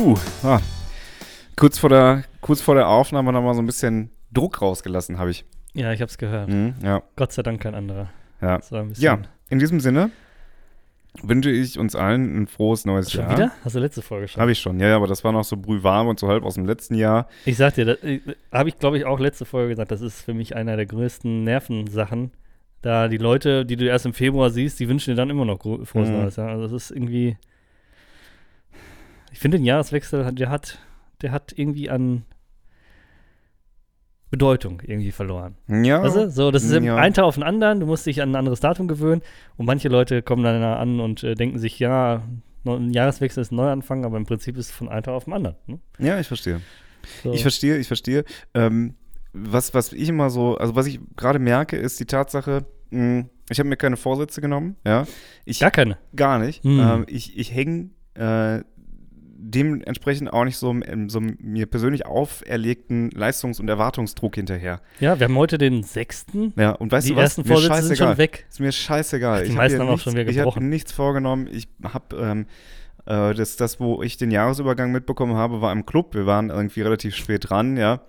Puh, ah. kurz, vor der, kurz vor der Aufnahme noch mal so ein bisschen Druck rausgelassen, habe ich. Ja, ich habe es gehört. Mhm, ja, Gott sei Dank kein anderer. ja. Ja, in diesem Sinne wünsche ich uns allen ein frohes neues Schon Jahr. wieder? Hast du letzte Folge schon? Habe ich schon, ja, ja, aber das war noch so brühwarm und so halb aus dem letzten Jahr. Ich sag dir, das äh, habe ich glaube ich auch letzte Folge gesagt, das ist für mich einer der größten Nervensachen. Da die Leute, die du erst im Februar siehst, die wünschen dir dann immer noch frohes Mhm. Neues. Ja? Also das ist irgendwie. Ich finde den Jahreswechsel, hat- der hat, der hat irgendwie an Bedeutung irgendwie verloren. Ja, Weißt du? So, das ist Ja. ein Tag auf den anderen, du musst dich an ein anderes Datum gewöhnen und manche Leute kommen dann an und äh, denken sich, ja, ein Jahreswechsel ist ein Neuanfang, aber im Prinzip ist es von einem Tag auf den anderen. Ne? ja, ich verstehe. So. Ich verstehe, ich verstehe. Ähm, was, was ich immer so, also was ich gerade merke, ist die Tatsache, mh, ich habe mir keine Vorsätze genommen, ja. Ich Gar keine. gar nicht. Hm. Ähm, ich ich hänge äh, dementsprechend auch nicht so, ähm, so mir persönlich auferlegten Leistungs- und Erwartungsdruck hinterher. Ja, wir haben heute den 6. Ja, und weißt die du was? ersten Vorsätze sind schon weg. Ist mir scheißegal. Die ich meisten hab haben mir auch schon wieder Ich habe gebrochen. nichts vorgenommen. Ich habe ähm, äh, das, das, wo ich den Jahresübergang mitbekommen habe, war im Club. Wir waren irgendwie relativ spät dran, ja.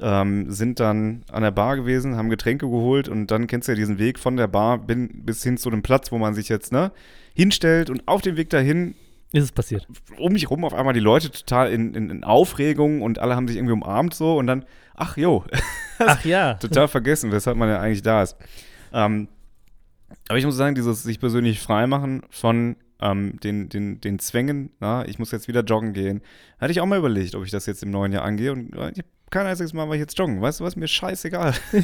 Ähm, sind dann an der Bar gewesen, haben Getränke geholt und dann kennst du ja diesen Weg von der Bar bin, bis hin zu dem Platz, wo man sich jetzt ne, hinstellt und auf dem Weg dahin Ist es passiert. um mich rum auf einmal die Leute total in, in, in Aufregung und alle haben sich irgendwie umarmt so und dann, ach jo, Ach ja. total vergessen, weshalb man ja eigentlich da ist. Ähm, aber ich muss sagen, dieses sich persönlich freimachen von ähm, den, den, den Zwängen, na, ich muss jetzt wieder joggen gehen, hatte ich auch mal überlegt, ob ich das jetzt im neuen Jahr angehe und äh, ich hab kein einziges Mal war ich jetzt joggen. Weißt du was? Mir scheißegal.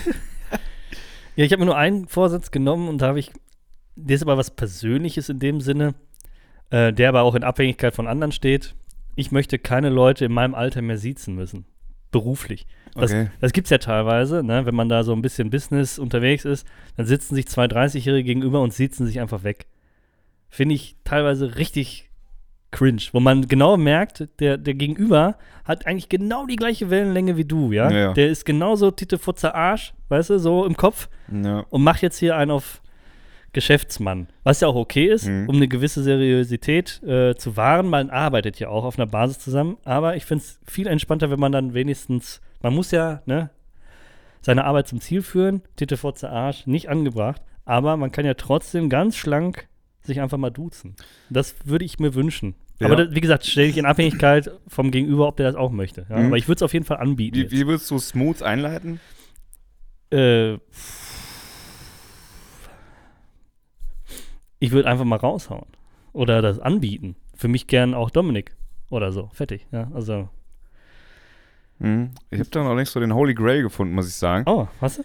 Ja, ich habe mir nur einen Vorsatz genommen und da habe ich, der ist aber was Persönliches in dem Sinne, äh, der aber auch in Abhängigkeit von anderen steht. Ich möchte keine Leute in meinem Alter mehr siezen müssen. Beruflich. Das, Okay. das gibt es ja teilweise, ne? wenn man da so ein bisschen Business unterwegs ist, dann sitzen sich zwei 30-Jährige gegenüber und siezen sich einfach weg. Finde ich teilweise richtig cringe, wo man genau merkt, der, der Gegenüber hat eigentlich genau die gleiche Wellenlänge wie du, ja? Ja, ja. Der ist genauso Tite Futzer Arsch, weißt du, so im Kopf Ja. und macht jetzt hier einen auf Geschäftsmann. Was ja auch okay ist, Mhm. um eine gewisse Seriosität äh, zu wahren. Man arbeitet ja auch auf einer Basis zusammen, aber ich finde es viel entspannter, wenn man dann wenigstens, man muss ja, ne, seine Arbeit zum Ziel führen, Titte Fotze Arsch, nicht angebracht, aber man kann ja trotzdem ganz schlank sich einfach mal duzen. Das würde ich mir wünschen. Ja. Aber das, wie gesagt, stelle ich in Abhängigkeit vom Gegenüber, ob der das auch möchte. Ja? Mhm. Aber ich würde es auf jeden Fall anbieten. Wie, wie würdest du Smooth einleiten? Äh, ich würde einfach mal raushauen. Oder das anbieten. Für mich gern auch Dominik. Oder so. Fertig. Ja, also. Mhm. Ich habe da noch nicht so den Holy Grail gefunden, muss ich sagen. Oh, hast du?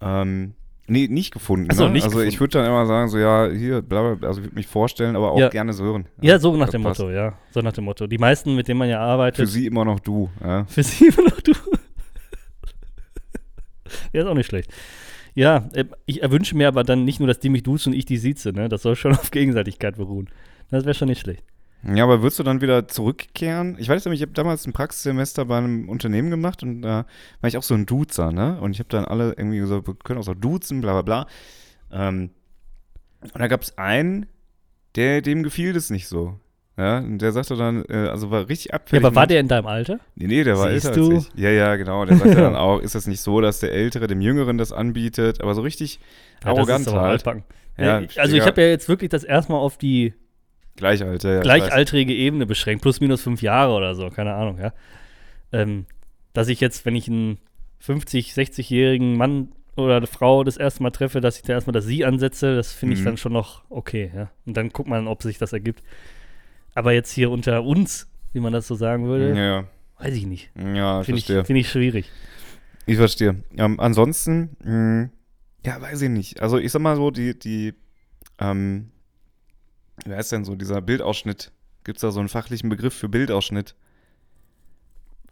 Ähm, nee, nicht gefunden. Ach so, ne? nicht also ich gefunden. würde dann immer sagen, so ja, hier, bla, bla, also ich würde mich vorstellen, aber auch Ja. gerne so hören. Ja, so nach dem passt. Motto, ja. So nach dem Motto. Die meisten, mit denen man ja arbeitet. Für sie immer noch du. Ja. Für sie immer noch du. ja, ist auch nicht schlecht. Ja, äh, ich erwünsche mir aber dann nicht nur, dass die mich duzen und ich die sieze, ne? Das soll schon auf Gegenseitigkeit beruhen. Das wäre schon nicht schlecht. ja, aber würdest du dann wieder zurückkehren? Ich weiß nämlich, ich habe damals ein Praxissemester bei einem Unternehmen gemacht und da war ich auch so ein Duzer, ne? Und ich habe dann alle irgendwie gesagt, wir können auch so duzen, bla bla bla. Ähm, und da gab es einen, der, dem gefiel das nicht so. Ja, und der sagte dann, äh, also war richtig Ja, abfällig. aber war der in deinem Alter? Nee, nee, der war Siehst älter du? als ich. Ja, ja, genau. Der sagte dann auch, ist das nicht so, dass der Ältere dem Jüngeren das anbietet, aber so richtig arrogant aber halt. altbacken. Ja, also ich habe ja jetzt wirklich das erstmal auf die Gleichalter, ja. gleichaltrige Ebene beschränkt, plus minus fünf Jahre oder so, keine Ahnung, ja. Ähm, dass ich jetzt, wenn ich einen 50, 60-jährigen Mann oder eine Frau das erste Mal treffe, dass ich da erstmal das Sie ansetze, das finde ich Mhm. dann schon noch okay, ja. Und dann guckt man, ob sich das ergibt. Aber jetzt hier unter uns, wie man das so sagen würde, Ja, weiß ich nicht. ja, Finde ich, find ich schwierig. Ich verstehe. Ähm, ansonsten, mh, ja, weiß ich nicht. Also ich sag mal so, die, die, ähm, wer ist denn so dieser Bildausschnitt? Gibt es da so einen fachlichen Begriff für Bildausschnitt?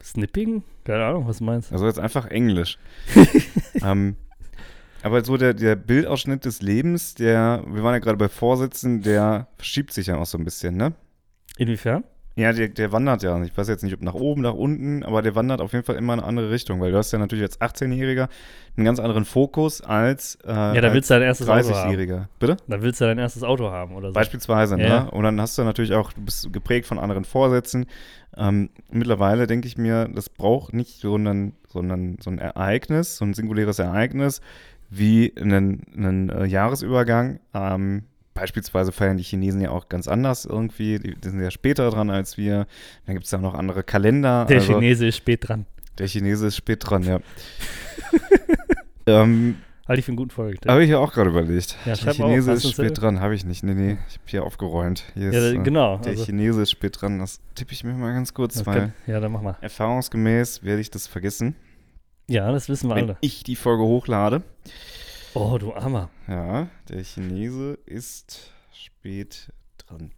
Snipping? Keine Ahnung, was du meinst. Also jetzt einfach Englisch. ähm, aber so der, der Bildausschnitt des Lebens, der, wir waren ja gerade bei Vorsätzen, der verschiebt sich ja auch so ein bisschen, ne? Inwiefern? Ja, der, der wandert ja. Ich weiß jetzt nicht, ob nach oben, nach unten, aber der wandert auf jeden Fall immer in eine andere Richtung, weil du hast ja natürlich als 18-Jähriger einen ganz anderen Fokus als äh, Ja, da willst du dein erstes Auto haben. 30-Jähriger. Bitte? Dann willst du dein erstes Auto haben oder so. Beispielsweise, Ja, ja. ne? Und dann hast du natürlich auch, du bist geprägt von anderen Vorsätzen. Ähm, mittlerweile denke ich mir, das braucht nicht so, einen, so, einen, so ein Ereignis, so ein singuläres Ereignis wie einen, einen äh, Jahresübergang. Ähm, beispielsweise feiern die Chinesen ja auch ganz anders irgendwie. Die, die sind ja später dran als wir. Dann gibt es ja noch andere Kalender. Der also, Chinese ist spät dran. Der Chinese ist spät dran, ja. ähm, Halte ich für einen guten Folgetipp. habe ich ja auch gerade überlegt. Ja, der Chinese ist spät dran, habe ich nicht. Nee, nee, ich habe hier aufgeräumt. Hier Ja, ist, äh, genau. der Also, Chinese ist spät dran. Das tippe ich mir mal ganz kurz, weil kann, ja, dann mach mal. erfahrungsgemäß werde ich das vergessen, Ja, das wissen wir wenn alle. ich die Folge hochlade. Oh, du Armer. Ja, der Chinese ist spät dran.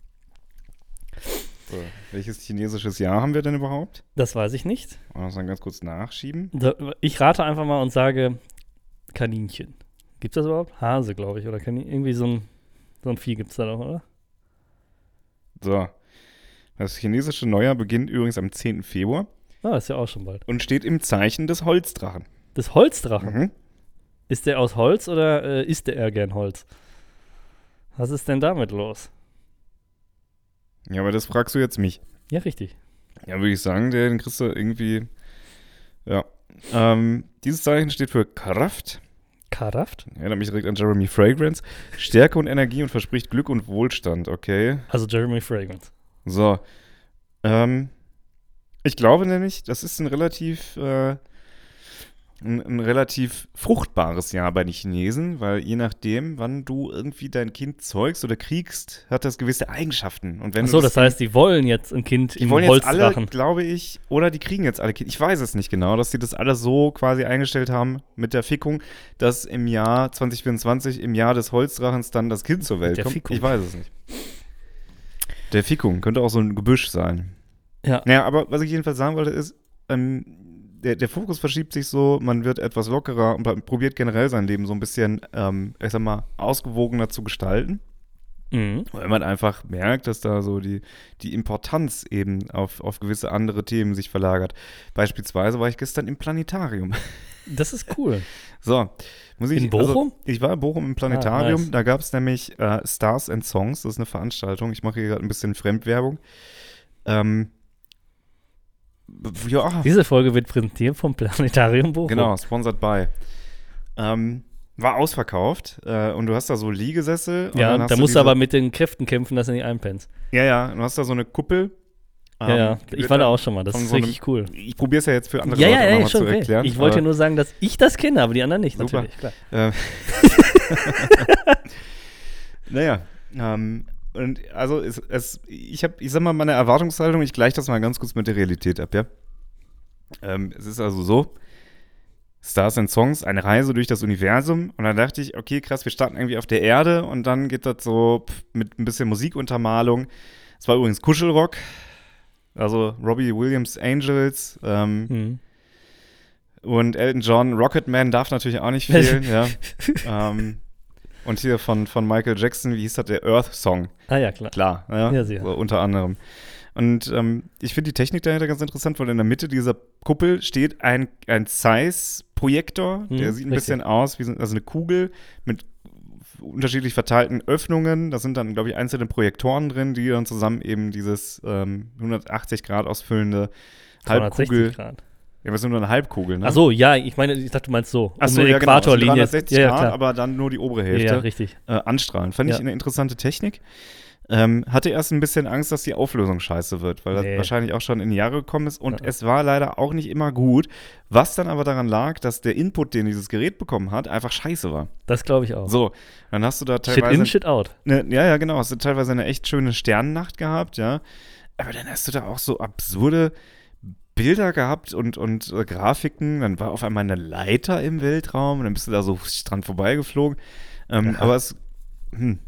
So, welches chinesisches Jahr haben wir denn überhaupt? Das weiß ich nicht. Wollen wir das dann ganz kurz nachschieben? Da, ich rate einfach mal und sage Kaninchen. Gibt's das überhaupt? Hase, glaube ich, oder Kaninchen. Irgendwie so ein, so ein Vieh gibt's da doch, oder? So. Das chinesische Neujahr beginnt übrigens am 10. Februar Ah, ist ja auch schon bald. und steht im Zeichen des Holzdrachen. Das Holzdrachen. Mhm. Ist der aus Holz oder äh, isst der eher gern Holz? Was ist denn damit los? Ja, aber das fragst du jetzt mich. Ja, richtig. Ja, würde ich sagen, den kriegst du irgendwie. Ja. Ähm, dieses Zeichen steht für Kraft. Kraft? Erinnert mich direkt an Jeremy Fragrance. Stärke und Energie und verspricht Glück und Wohlstand, okay. Also Jeremy Fragrance. So. Ähm, ich glaube nämlich, das ist ein relativ, äh, ein, ein relativ fruchtbares Jahr bei den Chinesen, weil je nachdem, wann du irgendwie dein Kind zeugst oder kriegst, hat das gewisse Eigenschaften. Und wenn Achso, du das heißt, die wollen jetzt ein Kind die im wollen jetzt alle, glaube ich, oder die kriegen jetzt alle Kinder. Ich weiß es nicht genau, dass sie das alles so quasi eingestellt haben mit der Fickung, dass im Jahr 2024, im Jahr des Holzdrachens, dann das Kind zur Welt der kommt. Fickung. Ich weiß es nicht. Der Fickung könnte auch so ein Gebüsch sein. Ja. Naja, aber was ich jedenfalls sagen wollte, ist, ähm, der, der Fokus verschiebt sich so, man wird etwas lockerer und man probiert generell sein Leben so ein bisschen, ähm, ich sag mal, ausgewogener zu gestalten. Mhm. Weil man einfach merkt, dass da so die, die Importanz eben auf, auf gewisse andere Themen sich verlagert. Beispielsweise war ich gestern im Planetarium. Das ist cool. So, muss ich. In Bochum? Also, ich war in Bochum im Planetarium. Ah, nice. Da gab es nämlich äh, Stars and Songs. Das ist eine Veranstaltung. Ich mache hier gerade ein bisschen Fremdwerbung. Ähm, ja, Diese Folge wird präsentiert vom Planetarium Bochum. Genau, sponsored by. Ähm, war ausverkauft äh, und du hast da so Liegesessel. Ja, da musst du aber mit den Kräften kämpfen, dass du nicht einpennst. Ja, ja, du hast da so eine Kuppel. ja, ähm, ja. die Ich war da auch schon mal. Das ist so richtig cool. Ich probiere es ja jetzt für andere Ja, Leute ja, ja, nochmal zu okay. erklären. Ich wollte nur sagen, dass ich das kenne, aber die anderen nicht, Super. natürlich. Klar. Äh, naja, ähm, und also es, es, ich habe, ich sag mal, meine Erwartungshaltung, ich gleiche das mal ganz kurz mit der Realität ab, ja. Ähm, es ist also so, Stars and Songs, eine Reise durch das Universum. Und dann dachte ich, okay, krass, wir starten irgendwie auf der Erde und dann geht das so pff, mit ein bisschen Musikuntermalung. Es war übrigens Kuschelrock, also Robbie Williams Angels ähm, Mhm. und Elton John Rocketman darf natürlich auch nicht fehlen, ja. Ähm, und hier von, von Michael Jackson, wie hieß das, der Earth Song, Ah ja, klar. klar, ja, Ja, sicher. so, unter anderem. Und ähm, ich finde die Technik dahinter ganz interessant, weil in der Mitte dieser Kuppel steht ein, ein Zeiss-Projektor, der Mhm, sieht ein richtig. bisschen aus wie so, also eine Kugel mit unterschiedlich verteilten Öffnungen. Da sind dann, glaube ich, einzelne Projektoren drin, die dann zusammen eben dieses ähm, 180 Grad ausfüllende 360 Halbkugel. Grad. Ja, aber es ist nur eine Halbkugel, ne? Ach so, ja, ich meine, ich dachte, du meinst so. Ach so, eine ja, genau. Also Äquatorlinie. 360 ja, ja, Grad, aber dann nur die obere Hälfte ja, richtig. äh, anstrahlen. Fand ich eine interessante Technik. Ähm, hatte erst ein bisschen Angst, dass die Auflösung scheiße wird, weil Nee. das wahrscheinlich auch schon in die Jahre gekommen ist. Und Ja. es war leider auch nicht immer gut. Was dann aber daran lag, dass der Input, den dieses Gerät bekommen hat, einfach scheiße war. Das glaube ich auch. So, dann hast du da shit teilweise. in, shit out. Ne, ja, ja, genau. Hast du teilweise eine echt schöne Sternennacht gehabt, ja. Aber dann hast du da auch so absurde Bilder gehabt und, und äh, Grafiken. Dann war auf einmal eine Leiter im Weltraum und dann bist du da so dran vorbeigeflogen. Ähm, aber es hm,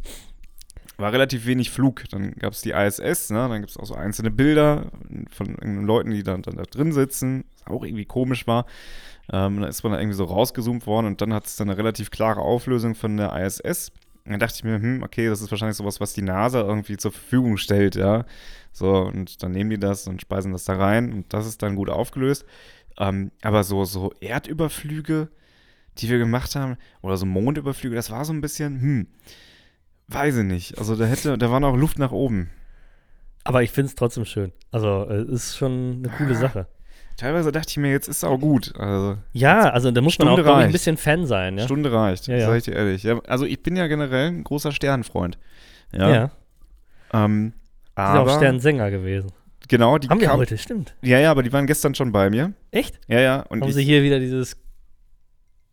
war relativ wenig Flug. Dann gab es die ISS, ne? dann gibt es auch so einzelne Bilder von Leuten, die dann, dann da drin sitzen, was auch irgendwie komisch war. Ähm, dann ist man da irgendwie so rausgezoomt worden und dann hat es dann eine relativ klare Auflösung von der ISS. Und dann dachte ich mir, hm, okay, das ist wahrscheinlich sowas, was die NASA irgendwie zur Verfügung stellt, ja. So, und dann nehmen die das und speisen das da rein und das ist dann gut aufgelöst. Ähm, aber so, so Erdüberflüge, die wir gemacht haben, oder so Mondüberflüge, das war so ein bisschen, hm, weiß ich nicht. Also da hätte, da war noch Luft nach oben. Aber ich finde es trotzdem schön. Also, es ist schon eine coole. Sache. Teilweise dachte ich mir, jetzt ist es auch gut. Also, Ja, also da muss man auch, Stunde ich, ein bisschen Fan sein, ja. Stunde reicht, Ja, ja. sag ich dir ehrlich. Ja, also ich bin ja generell ein großer Sternfreund. Ja. Ja. Ähm, Die sind auch aber, Sternsänger gewesen. genau, die Haben wir kam- heute, stimmt. Ja, ja, aber die waren gestern schon bei mir. Echt? Ja, ja. Und Haben ich, sie hier wieder dieses,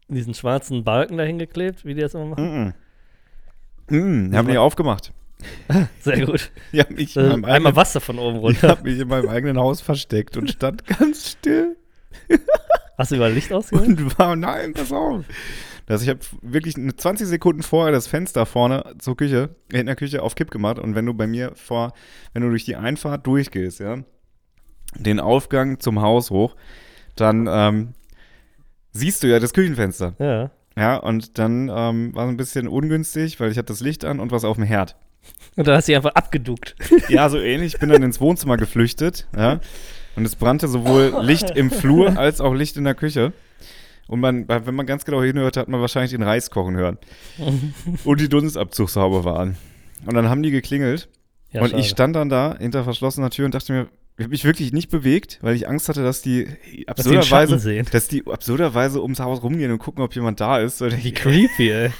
diesen schwarzen Balken dahin geklebt, wie die das immer machen? Mm -mm. Mm, die haben die aufgemacht. Sehr gut. Haben mich, Äh, meinem einmal eigenen, Wasser von oben ich runter. hab mich in meinem eigenen Haus versteckt und stand ganz still Hast du überall Licht ausgemacht? und war, nein, pass auf. Also ich habe wirklich eine 20 Sekunden vorher das Fenster vorne zur Küche, in der Küche auf Kipp gemacht und wenn du bei mir vor, wenn du durch die Einfahrt durchgehst, ja, den Aufgang zum Haus hoch, dann ähm, siehst du ja das Küchenfenster. Ja. Ja, und dann ähm, war es ein bisschen ungünstig, weil ich hatte das Licht an und was auf dem Herd. Und dann hast du dich einfach abgeduckt. Ja, so ähnlich. Ich bin dann ins Wohnzimmer geflüchtet, ja. Und es brannte sowohl Licht im Flur als auch Licht in der Küche. Und man, wenn man ganz genau hinhört, hat man wahrscheinlich den Reis kochen hören. Und die Dunstabzugshaube war an. Und dann haben die geklingelt. Ja, und schade. ich stand dann da hinter verschlossener Tür und dachte mir, ich habe mich wirklich nicht bewegt, weil ich Angst hatte, dass die absurderweise, dass die absurderweise ums Haus rumgehen und gucken, ob jemand da ist. Wie creepy, ey.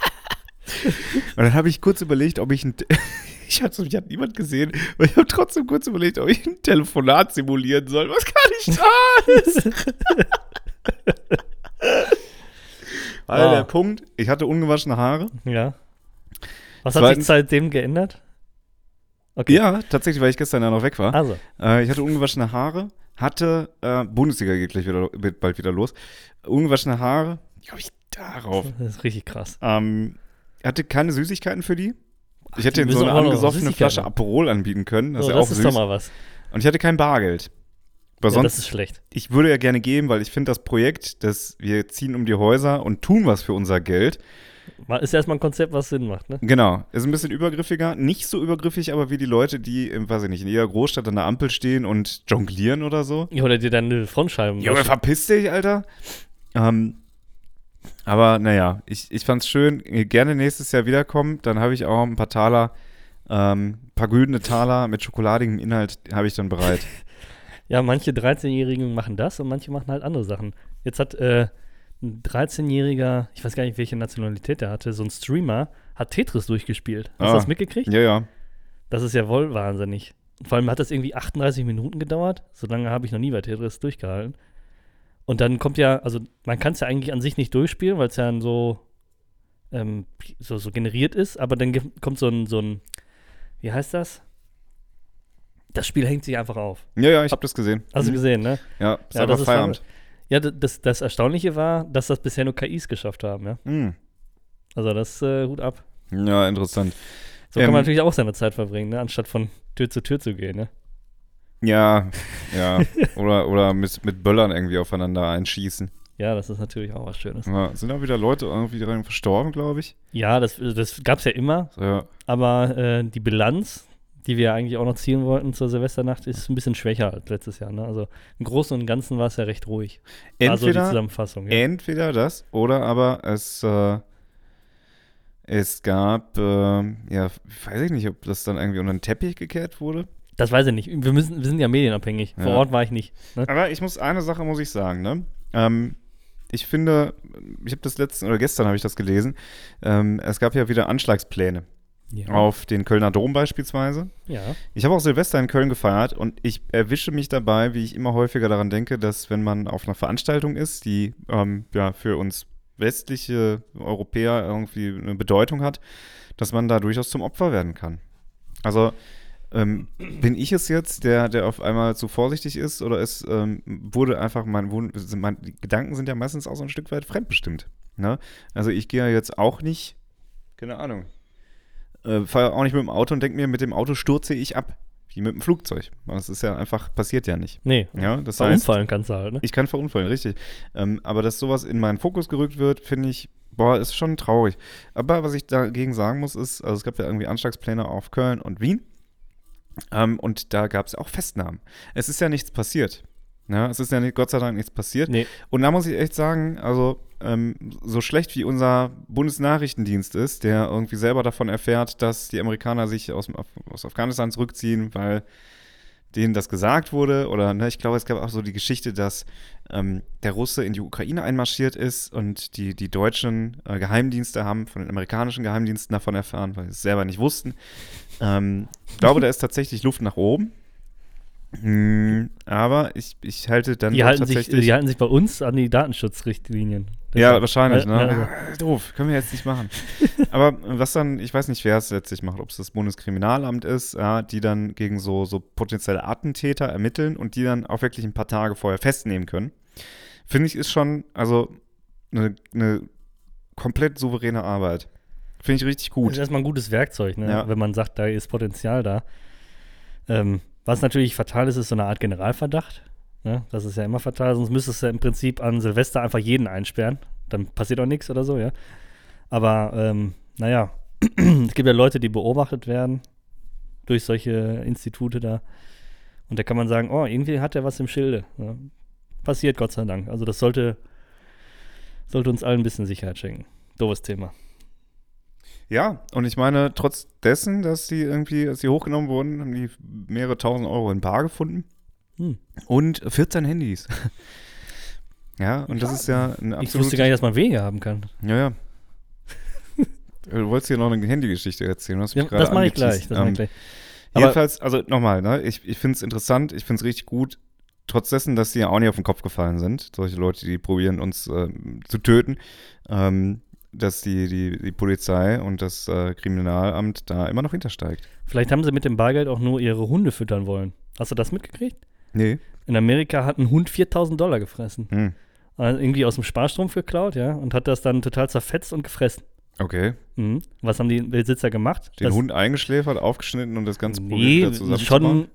Und dann habe ich kurz überlegt, ob ich ein ich hatte, mich hat niemand gesehen, aber ich habe trotzdem kurz überlegt, ob ich ein Telefonat simulieren soll, was gar nicht da. Weil Ah. der Punkt, ich hatte ungewaschene Haare. Ja. Was hat sich Zweitens- seitdem geändert? Okay. Ja, tatsächlich, weil ich gestern ja noch weg war. Also, Äh, ich hatte ungewaschene Haare, hatte, äh, Bundesliga geht gleich wieder, bald wieder los. Ungewaschene Haare, wie komme ich darauf? das ist richtig krass. Ähm, hatte keine Süßigkeiten für die. Ich hätte ihnen so eine angesoffene Flasche. Aperol anbieten können. Das so, ist ja auch das ist süß. doch mal was. Und ich hatte kein Bargeld. Aber Ja, sonst, das ist schlecht. ich würde ja gerne geben, weil ich finde das Projekt, dass wir ziehen um die Häuser und tun was für unser Geld. Ist erstmal ein Konzept, was Sinn macht, ne? Genau. Ist ein bisschen übergriffiger. Nicht so übergriffig, aber wie die Leute, die, im, weiß ich nicht, in jeder Großstadt an der Ampel stehen und jonglieren oder so. Ja, Oder dir deine Frontscheiben. Junge, waschen. verpiss dich, Alter. Ähm, aber naja, ich, ich fand's schön. Gerne nächstes Jahr wiederkommen. Dann habe ich auch ein paar Taler, ähm, ein paar güldene Taler mit schokoladigem Inhalt habe ich dann bereit. Ja, manche 13-Jährigen machen das und manche machen halt andere Sachen. Jetzt hat äh, ein 13-Jähriger, ich weiß gar nicht, welche Nationalität der hatte, so ein Streamer, hat Tetris durchgespielt. Hast du Ah. das mitgekriegt? ja, ja. Das ist ja wohl wahnsinnig. Vor allem hat das irgendwie 38 Minuten gedauert. So lange habe ich noch nie bei Tetris durchgehalten. Und dann kommt ja, also man kann es ja eigentlich an sich nicht durchspielen, weil es ja so, ähm, so, so generiert ist, aber dann kommt so ein, so ein, wie heißt das? Das Spiel hängt sich einfach auf. Ja, ja, ich habe das gesehen. Hast du Mhm. gesehen, ne? Ja, ist Ja, das ist Feierabend. Ja, das, das Erstaunliche war, dass das bisher nur KIs geschafft haben, ja. Mhm. Also das äh, Hut ab. Ja, interessant. So Ähm, kann man natürlich auch seine Zeit verbringen, ne? Anstatt von Tür zu Tür zu gehen, ne? Ja, ja. oder oder mit, mit Böllern irgendwie aufeinander einschießen. Ja, das ist natürlich auch was Schönes. Ja, sind auch wieder Leute irgendwie dran verstorben, glaube ich. Ja, das, das gab es ja immer, ja. aber äh, die Bilanz, die wir eigentlich auch noch zielen wollten zur Silvesternacht, ist ein bisschen schwächer als letztes Jahr. Ne? Also im Großen und Ganzen war es ja recht ruhig. also die Entweder, Zusammenfassung. Ja. entweder das oder aber es, äh, es gab, äh, ja, weiß ich nicht, ob das dann irgendwie unter den Teppich gekehrt wurde. Das weiß ich nicht. Wir, müssen, wir sind ja medienabhängig. Vor Ja. Ort war ich nicht. Ne? Aber ich muss, eine Sache muss ich sagen, ne? Ähm, ich finde, ich habe das letzten oder gestern habe ich das gelesen. Ähm, es gab ja wieder Anschlagspläne Ja. auf den Kölner Dom beispielsweise. ja. Ich habe auch Silvester in Köln gefeiert und ich erwische mich dabei, wie ich immer häufiger daran denke, dass wenn man auf einer Veranstaltung ist, die ähm, ja für uns westliche Europäer irgendwie eine Bedeutung hat, dass man da durchaus zum Opfer werden kann. Also ähm, bin ich es jetzt, der, der auf einmal zu vorsichtig ist, oder es ähm, wurde einfach mein, mein Gedanken sind ja meistens auch so ein Stück weit fremdbestimmt. Ne? Also ich gehe ja jetzt auch nicht, keine Ahnung, äh, fahre auch nicht mit dem Auto und denke mir, mit dem Auto stürze ich ab. Wie mit dem Flugzeug. Das ist ja einfach, passiert ja nicht. Nee. Ja, das heißt, Verunfallen kannst du halt, ne? ich kann verunfallen, richtig. Ähm, aber dass sowas in meinen Fokus gerückt wird, finde ich boah, ist schon traurig. Aber was ich dagegen sagen muss, ist, also es gab ja irgendwie Anschlagspläne auf Köln und Wien. Ähm, und da gab es auch Festnahmen. Es ist ja nichts passiert. Ja, es ist ja nicht, Gott sei Dank nichts passiert. Nee. Und da muss ich echt sagen, also ähm, so schlecht wie unser Bundesnachrichtendienst ist, der irgendwie selber davon erfährt, dass die Amerikaner sich aus, aus Afghanistan zurückziehen, weil denen das gesagt wurde. Oder ne, ich glaube, es gab auch so die Geschichte, dass ähm, der Russe in die Ukraine einmarschiert ist und die, die deutschen äh, Geheimdienste haben von den amerikanischen Geheimdiensten davon erfahren, weil sie es selber nicht wussten. Ähm, ich glaube, da ist tatsächlich Luft nach oben. Hm, aber ich, ich halte dann Die halten, sich, tatsächlich. die halten sich bei uns an die Datenschutzrichtlinien. Ja, wahrscheinlich, ne? Ja, ja. Ah, Doof, können wir jetzt nicht machen. Aber was dann, ich weiß nicht, wer es letztlich macht, ob es das Bundeskriminalamt ist, ja, die dann gegen so, so potenzielle Attentäter ermitteln und die dann auch wirklich ein paar Tage vorher festnehmen können. Finde ich, ist schon, also, eine eine komplett souveräne Arbeit. Finde ich richtig Das gut. ist erstmal ein gutes Werkzeug, ne? Ja. wenn man sagt, da ist Potenzial da. Ähm, was natürlich fatal ist, ist so eine Art Generalverdacht. Ne? Das ist ja immer fatal, sonst müsstest du ja im Prinzip an Silvester einfach jeden einsperren. Dann passiert auch nichts oder so, ja. Aber ähm, naja, es gibt ja Leute, die beobachtet werden durch solche Institute da. Und da kann man sagen, oh, irgendwie hat er was im Schilde. Ja. Passiert, Gott sei Dank. Also das sollte, sollte uns allen ein bisschen Sicherheit schenken. Doofes Thema. Ja, und ich meine, trotz dessen, dass die irgendwie, als die hochgenommen wurden, haben die mehrere tausend Euro in Bar gefunden. Hm. Und 14 Handys. ja, und das ist ja ein absolut. Ich wusste gar nicht, dass man Wege haben kann. Ja, ja. Du wolltest hier noch eine Handygeschichte erzählen. Du hast mich Ja, das mache ich gleich. Das mach ich Ähm, gleich. Aber- Jedenfalls, also nochmal, ne, ich, ich finde es interessant, ich finde es richtig gut, trotz dessen, dass die ja auch nicht auf den Kopf gefallen sind, solche Leute, die probieren, uns ähm, zu töten, ähm, dass die, die, die Polizei und das äh, Kriminalamt da immer noch hintersteigt. Vielleicht haben sie mit dem Bargeld auch nur ihre Hunde füttern wollen. Hast du das mitgekriegt? Nee. In Amerika hat ein Hund 4000 Dollar gefressen. Hm. Also irgendwie aus dem Sparstrumpf geklaut, ja, und hat das dann total zerfetzt und gefressen. Okay. Mhm. Was haben die Besitzer gemacht? Den Das- Hund eingeschläfert, aufgeschnitten und das ganze Problem Nee, wieder zusammenzubauen? schon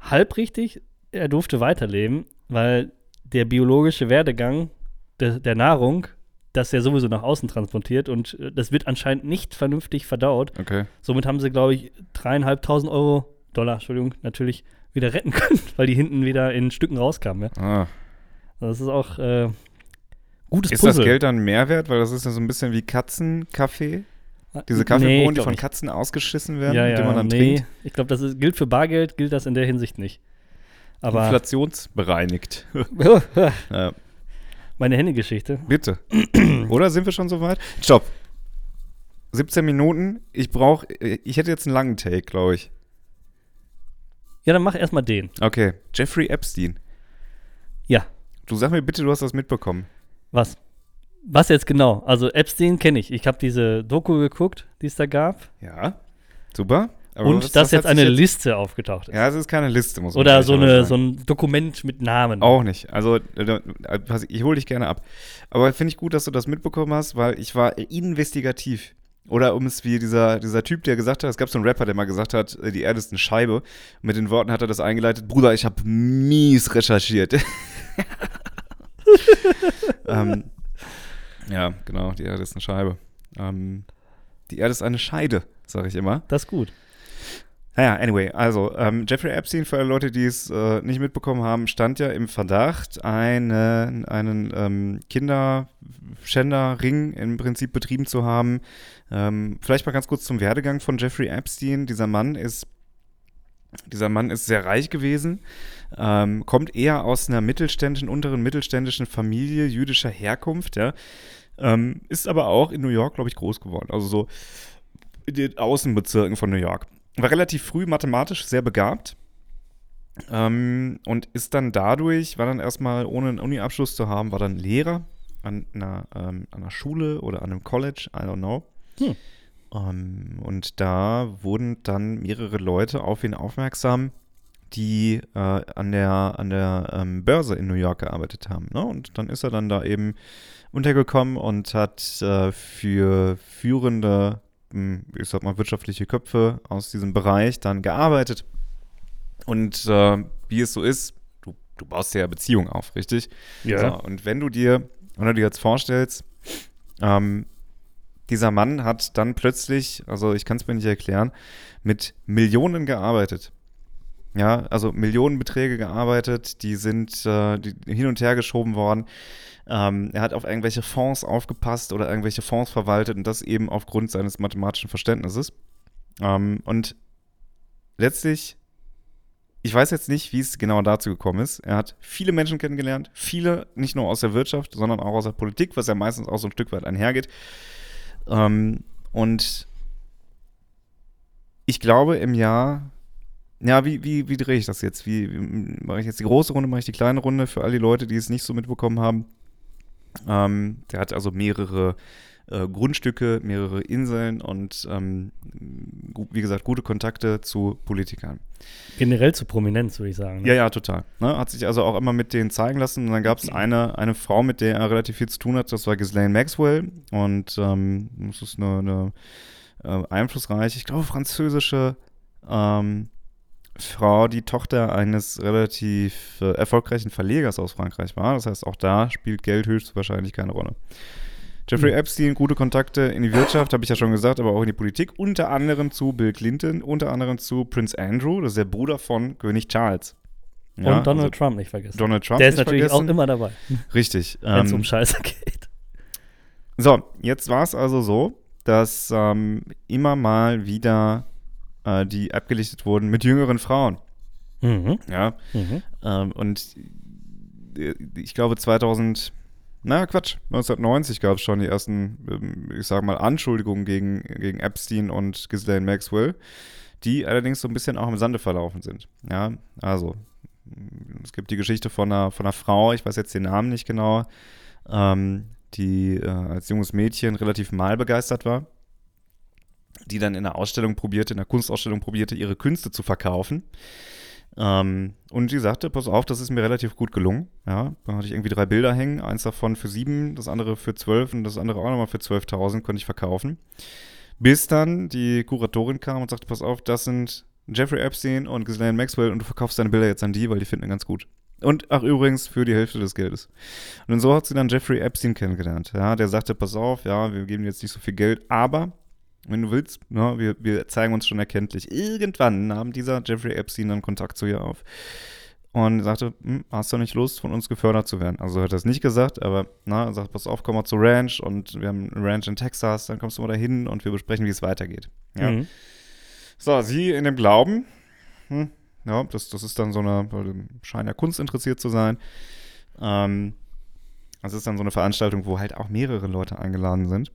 halb richtig. Er durfte weiterleben, weil der biologische Werdegang der, der Nahrung, das er sowieso nach außen transportiert und äh, das wird anscheinend nicht vernünftig verdaut. Okay. Somit haben sie, glaube ich, dreieinhalbtausend Euro, Dollar, Entschuldigung, natürlich wieder retten können, weil die hinten wieder in Stücken rauskamen. Ja? Ah. Das ist auch äh, gutes Ist Puzzle. das Geld dann Mehrwert? Weil das ist ja so ein bisschen wie Katzenkaffee. Diese Nee, Kaffeebohnen, die glaub von nicht. Katzen ausgeschissen werden, ja, die ja, man dann nee. trinkt. Ich glaube, das ist, gilt für Bargeld, gilt das in der Hinsicht nicht. Aber Inflationsbereinigt. ja, meine Handygeschichte. bitte. Oder sind wir schon soweit? Stopp. 17 Minuten. Ich brauche, ich hätte jetzt einen langen Take, glaube ich. Ja, dann mach erstmal den. Okay. Jeffrey Epstein. Ja, Du sag mir bitte, du hast das mitbekommen. was? Was jetzt genau? Also Epstein kenne ich. Ich habe diese Doku geguckt, die es da gab. Ja. Super. Aber und was- dass was jetzt eine Liste aufgetaucht ist. Ja, es ist keine Liste, muss man Oder so, eine, so ein Dokument mit Namen. Auch nicht. Also, äh, ich hole dich gerne ab. Aber finde ich gut, dass du das mitbekommen hast, weil ich war investigativ. Oder um es wie dieser, dieser Typ, der gesagt hat, es gab so einen Rapper, der mal gesagt hat, äh, die Erde ist eine Scheibe. Mit den Worten hat er das eingeleitet, Bruder, ich habe mies recherchiert. ähm, ja, genau, die Erde ist eine Scheibe. Ähm, die Erde ist eine Scheide, sage ich immer. Das ist gut. Naja, anyway, also ähm, Jeffrey Epstein, für alle Leute, die es äh, nicht mitbekommen haben, stand ja im Verdacht, eine, einen ähm, Kinderschänderring im Prinzip betrieben zu haben. Ähm, vielleicht mal ganz kurz zum Werdegang von Jeffrey Epstein. Dieser Mann ist, dieser Mann ist sehr reich gewesen, ähm, kommt eher aus einer mittelständischen, unteren mittelständischen Familie jüdischer Herkunft, ja. Ähm, ist aber auch in New York, glaube ich, groß geworden. Also so in den Außenbezirken von New York. War relativ früh mathematisch sehr begabt. Ähm, und ist dann dadurch, war dann erstmal, ohne einen Uni-Abschluss zu haben, war dann Lehrer an einer, ähm, an einer Schule oder an einem College, I don't know. Hm. Ähm, und da wurden dann mehrere Leute auf ihn aufmerksam, die äh, an der, an der ähm, Börse in New York gearbeitet haben. Ne? Und dann ist er dann da eben untergekommen und hat äh, für führende, ich sag mal, wirtschaftliche Köpfe aus diesem Bereich dann gearbeitet. Und äh, wie es so ist, du, du baust dir ja Beziehungen auf, richtig? So, und wenn du dir, wenn du dir jetzt vorstellst, Ähm, dieser Mann hat dann plötzlich, also ich kann es mir nicht erklären, mit Millionen gearbeitet. Ja, also Millionenbeträge gearbeitet, die sind äh, die hin und her geschoben worden. Ähm, er hat auf irgendwelche Fonds aufgepasst oder irgendwelche Fonds verwaltet und das eben aufgrund seines mathematischen Verständnisses. Ähm, und letztlich, ich weiß jetzt nicht, wie es genau dazu gekommen ist. Er hat viele Menschen kennengelernt, viele nicht nur aus der Wirtschaft, sondern auch aus der Politik, was ja meistens auch so ein Stück weit einhergeht. Ähm, und ich glaube, im Jahr ja, wie, wie, wie drehe ich das jetzt? Wie, wie mache ich jetzt die große Runde, mache ich die kleine Runde für all die Leute, die es nicht so mitbekommen haben? Ähm, der hat also mehrere äh, Grundstücke, mehrere Inseln und ähm, wie gesagt, gute Kontakte zu Politikern. Generell zu Prominenz, würde ich sagen. Ne? Ja, ja, total. Ne? Hat sich also auch immer mit denen zeigen lassen. Und dann gab es eine, eine Frau, mit der er relativ viel zu tun hat, das war Ghislaine Maxwell. Und ähm, das ist eine, eine äh, einflussreiche, ich glaube, französische ähm, Frau die Tochter eines relativ äh, erfolgreichen Verlegers aus Frankreich war. Das heißt, auch da spielt Geld höchstwahrscheinlich keine Rolle. Jeffrey hm. Epstein, gute Kontakte in die Wirtschaft, habe ich ja schon gesagt, aber auch in die Politik, unter anderem zu Bill Clinton, unter anderem zu Prince Andrew, das ist der Bruder von König Charles. Ja, Und Donald also Trump nicht vergessen. Donald Trump Der ist natürlich vergessen. auch immer dabei. Richtig. Wenn es ähm, um Scheiße geht. So, jetzt war es also so, dass ähm, immer mal wieder äh, die abgelichtet wurden mit jüngeren Frauen. Mhm. Ja. Mhm. Ähm, und äh, ich glaube 2000, na Quatsch, 1990 gab es schon die ersten, ähm, ich sage mal, Anschuldigungen gegen, gegen Epstein und Ghislaine Maxwell, die allerdings so ein bisschen auch im Sande verlaufen sind. Ja, also es gibt die Geschichte von einer, von einer Frau, ich weiß jetzt den Namen nicht genau, ähm, die äh, als junges Mädchen relativ malbegeistert war die dann in der Ausstellung probierte, in der Kunstausstellung probierte, ihre Künste zu verkaufen. Ähm, und sie sagte, pass auf, das ist mir relativ gut gelungen. Ja, da hatte ich irgendwie drei Bilder hängen, eins davon für sieben, das andere für zwölf und das andere auch nochmal für 12.000 konnte ich verkaufen. Bis dann die Kuratorin kam und sagte, pass auf, das sind Jeffrey Epstein und Ghislaine Maxwell und du verkaufst deine Bilder jetzt an die, weil die finden ganz gut. Und ach übrigens für die Hälfte des Geldes. Und so hat sie dann Jeffrey Epstein kennengelernt. Ja, der sagte, pass auf, ja, wir geben jetzt nicht so viel Geld, aber wenn du willst, ne, wir, wir zeigen uns schon erkenntlich. Irgendwann nahm dieser Jeffrey Epstein dann Kontakt zu ihr auf und sagte, hm, hast du nicht Lust, von uns gefördert zu werden? Also hat er es nicht gesagt, aber na, er sagt, pass auf, komm mal zur Ranch und wir haben eine Ranch in Texas, dann kommst du mal dahin und wir besprechen, wie es weitergeht. Ja. Mhm. So, sie in dem Glauben, hm, ja, das, das ist dann so eine, scheint ja Kunst interessiert zu sein. Ähm, das ist dann so eine Veranstaltung, wo halt auch mehrere Leute eingeladen sind.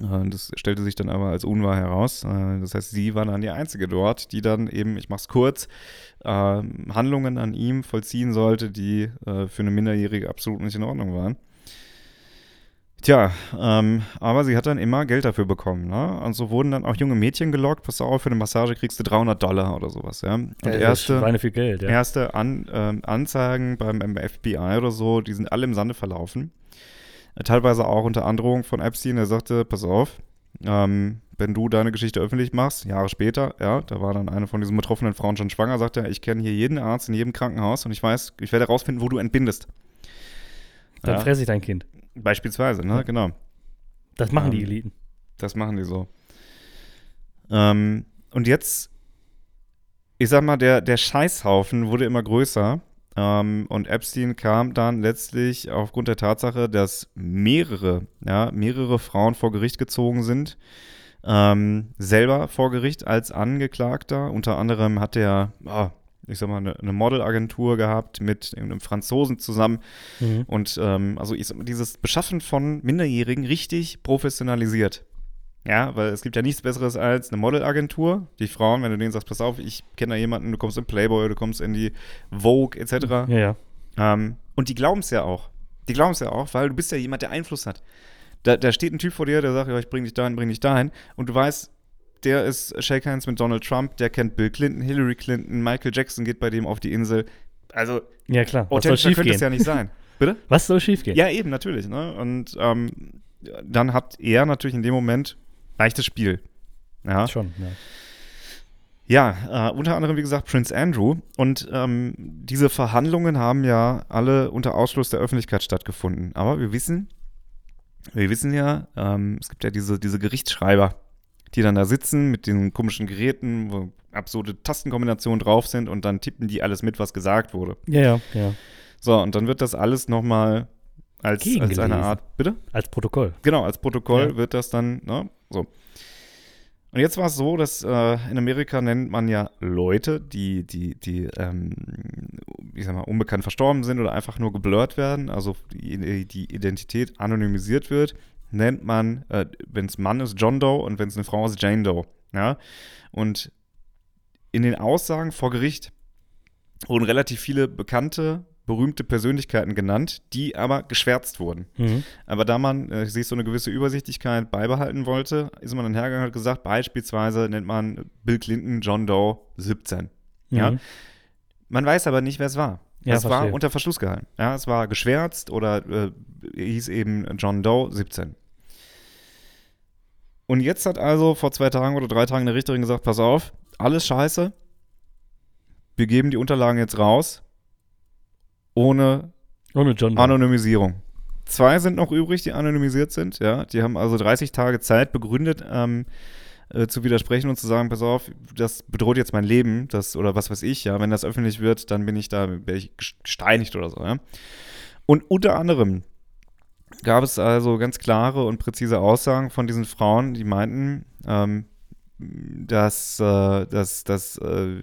Äh, das stellte sich dann aber als unwahr heraus. Äh, das heißt, sie war dann die Einzige dort, die dann eben, ich mach's kurz, ähm, Handlungen an ihm vollziehen sollte, die äh, für eine Minderjährige absolut nicht in Ordnung waren. Tja, ähm, aber sie hat dann immer Geld dafür bekommen. Ne? Und so wurden dann auch junge Mädchen gelockt. Pass auf, für eine Massage kriegst du 300 Dollar oder sowas. Ja? Und ja, erste, viel Geld, ja. erste An, äh, Anzeigen beim, beim FBI oder so, die sind alle im Sande verlaufen teilweise auch unter Androhung von Epstein. Er sagte, pass auf, ähm, wenn du deine Geschichte öffentlich machst, Jahre später, ja, da war dann eine von diesen betroffenen Frauen schon schwanger, sagte er, ich kenne hier jeden Arzt in jedem Krankenhaus und ich weiß, ich werde herausfinden, wo du entbindest. Dann ja. fresse ich dein Kind. Beispielsweise, ne, genau. Das machen ähm, die Eliten. Das machen die so. Ähm, und jetzt, ich sag mal, der, der Scheißhaufen wurde immer größer. Ähm, und Epstein kam dann letztlich aufgrund der Tatsache, dass mehrere, ja, mehrere Frauen vor Gericht gezogen sind, ähm, selber vor Gericht als Angeklagter. Unter anderem hat er, oh, ich sag mal, eine, eine Modelagentur gehabt mit einem Franzosen zusammen. Mhm. Und ähm, also ich sag mal, dieses Beschaffen von Minderjährigen richtig professionalisiert. Ja, weil es gibt ja nichts Besseres als eine Modelagentur. Die Frauen, wenn du denen sagst, pass auf, ich kenne da jemanden, du kommst in Playboy, du kommst in die Vogue etc. Ja, ja. Ähm, und die glauben es ja auch. Die glauben es ja auch, weil du bist ja jemand, der Einfluss hat. Da, da steht ein Typ vor dir, der sagt, ja, ich bring dich dahin, bring dich dahin. Und du weißt, der ist Shake Hands mit Donald Trump, der kennt Bill Clinton, Hillary Clinton, Michael Jackson geht bei dem auf die Insel. Also, ja klar, was soll könnte es ja nicht sein. Bitte? Was soll schief gehen? Ja, eben, natürlich. Ne? Und ähm, dann hat er natürlich in dem Moment leichtes Spiel. Ja. Schon, ja. Ja, äh, unter anderem, wie gesagt, Prince Andrew. Und ähm, diese Verhandlungen haben ja alle unter Ausschluss der Öffentlichkeit stattgefunden. Aber wir wissen, wir wissen ja, ähm, es gibt ja diese, diese Gerichtsschreiber, die dann da sitzen mit den komischen Geräten, wo absurde Tastenkombinationen drauf sind und dann tippen die alles mit, was gesagt wurde. Ja, ja, ja. So, und dann wird das alles nochmal als, als eine Art, bitte? Als Protokoll. Genau, als Protokoll Ja. wird das dann, ne, so. Und jetzt war es so, dass äh, in Amerika nennt man ja Leute, die, die, die, ähm, ich sag mal, unbekannt verstorben sind oder einfach nur geblurrt werden, also die, die Identität anonymisiert wird, nennt man, äh, wenn es Mann ist, John Doe und wenn es eine Frau ist, Jane Doe. Ja? Und in den Aussagen vor Gericht wurden relativ viele bekannte, berühmte Persönlichkeiten genannt, die aber geschwärzt wurden. Mhm. Aber da man äh, sich so eine gewisse Übersichtlichkeit beibehalten wollte, ist man dann hergegangen und hat gesagt, beispielsweise nennt man Bill Clinton John Doe 17. Ja? Mhm. Man weiß aber nicht, wer es war. Ja, es war unter Verschluss gehalten. Ja, es war geschwärzt oder äh, hieß eben John Doe 17. Und jetzt hat also vor zwei Tagen oder drei Tagen eine Richterin gesagt, pass auf, alles scheiße. Wir geben die Unterlagen jetzt raus, ohne Ohne. Anonymisierung. Zwei sind noch übrig, die anonymisiert sind. Ja, die haben also 30 Tage Zeit begründet, ähm, äh, zu widersprechen und zu sagen, pass auf, das bedroht jetzt mein Leben, das oder was weiß ich. Ja, wenn das öffentlich wird, dann bin ich da, werde ich gesteinigt oder so. Ja. Und unter anderem gab es also ganz klare und präzise Aussagen von diesen Frauen, die meinten, ähm, dass, äh, dass, dass äh,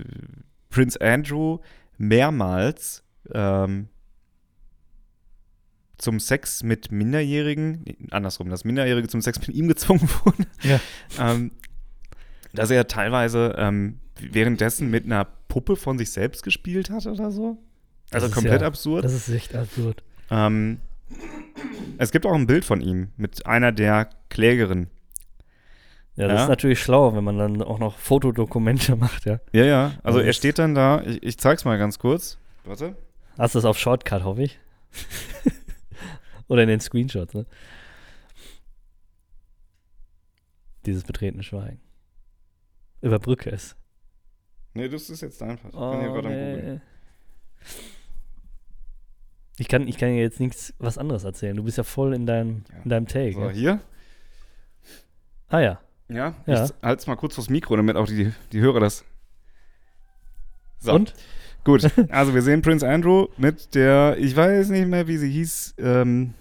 Prince Andrew mehrmals ähm, zum Sex mit Minderjährigen, nee, andersrum, dass Minderjährige zum Sex mit ihm gezwungen wurden, Ja. ähm, dass er teilweise ähm, währenddessen mit einer Puppe von sich selbst gespielt hat oder so. Also komplett ja- absurd. Das ist echt absurd. Ähm, es gibt auch ein Bild von ihm mit einer der Klägerinnen. Ja, das Ja. ist natürlich schlau, wenn man dann auch noch Fotodokumente macht, ja. Ja, ja. Also Das er steht dann da, ich, ich zeig's mal ganz kurz. Warte. Hast du das auf Shortcut, hoffe ich. Oder in den Screenshots, ne? Dieses betretene Schweigen. Überbrücke es. Nee, das ist jetzt einfach. Ich Oh, bin hier gerade am Googeln. Ich kann, ich kann dir jetzt nichts was anderes erzählen. Du bist ja voll in deinem, Ja. in deinem Take. So, ja? hier. Ah ja. Ja, Ja. ich halt's mal kurz vors Mikro, damit auch die, die Hörer das. So. Und? Gut, also wir sehen Prince Andrew mit der, ich weiß nicht mehr, wie sie hieß, ähm,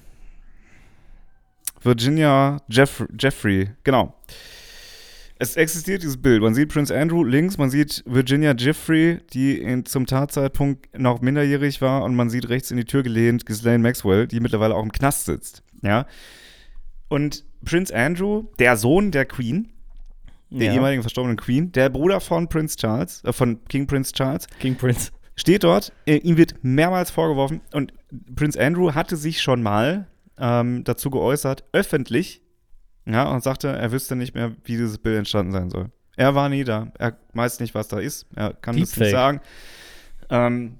Virginia Jeff Jeffrey, genau. Es existiert dieses Bild. Man sieht Prince Andrew links, man sieht Virginia Jeffrey, die in, zum Tatzeitpunkt noch minderjährig war, und man sieht rechts in die Tür gelehnt Ghislaine Maxwell, die mittlerweile auch im Knast sitzt. Ja. Und Prince Andrew, der Sohn der Queen, der ja. ehemaligen verstorbenen Queen, der Bruder von Prince Charles, äh, von King Prince Charles, King Prince. steht dort, äh, ihm wird mehrmals vorgeworfen und Prince Andrew hatte sich schon mal ähm, dazu geäußert, öffentlich, ja, und sagte, er wüsste nicht mehr, wie dieses Bild entstanden sein soll. Er war nie da, er weiß nicht, was da ist, er kann das Deepfake. nicht sagen. Ähm,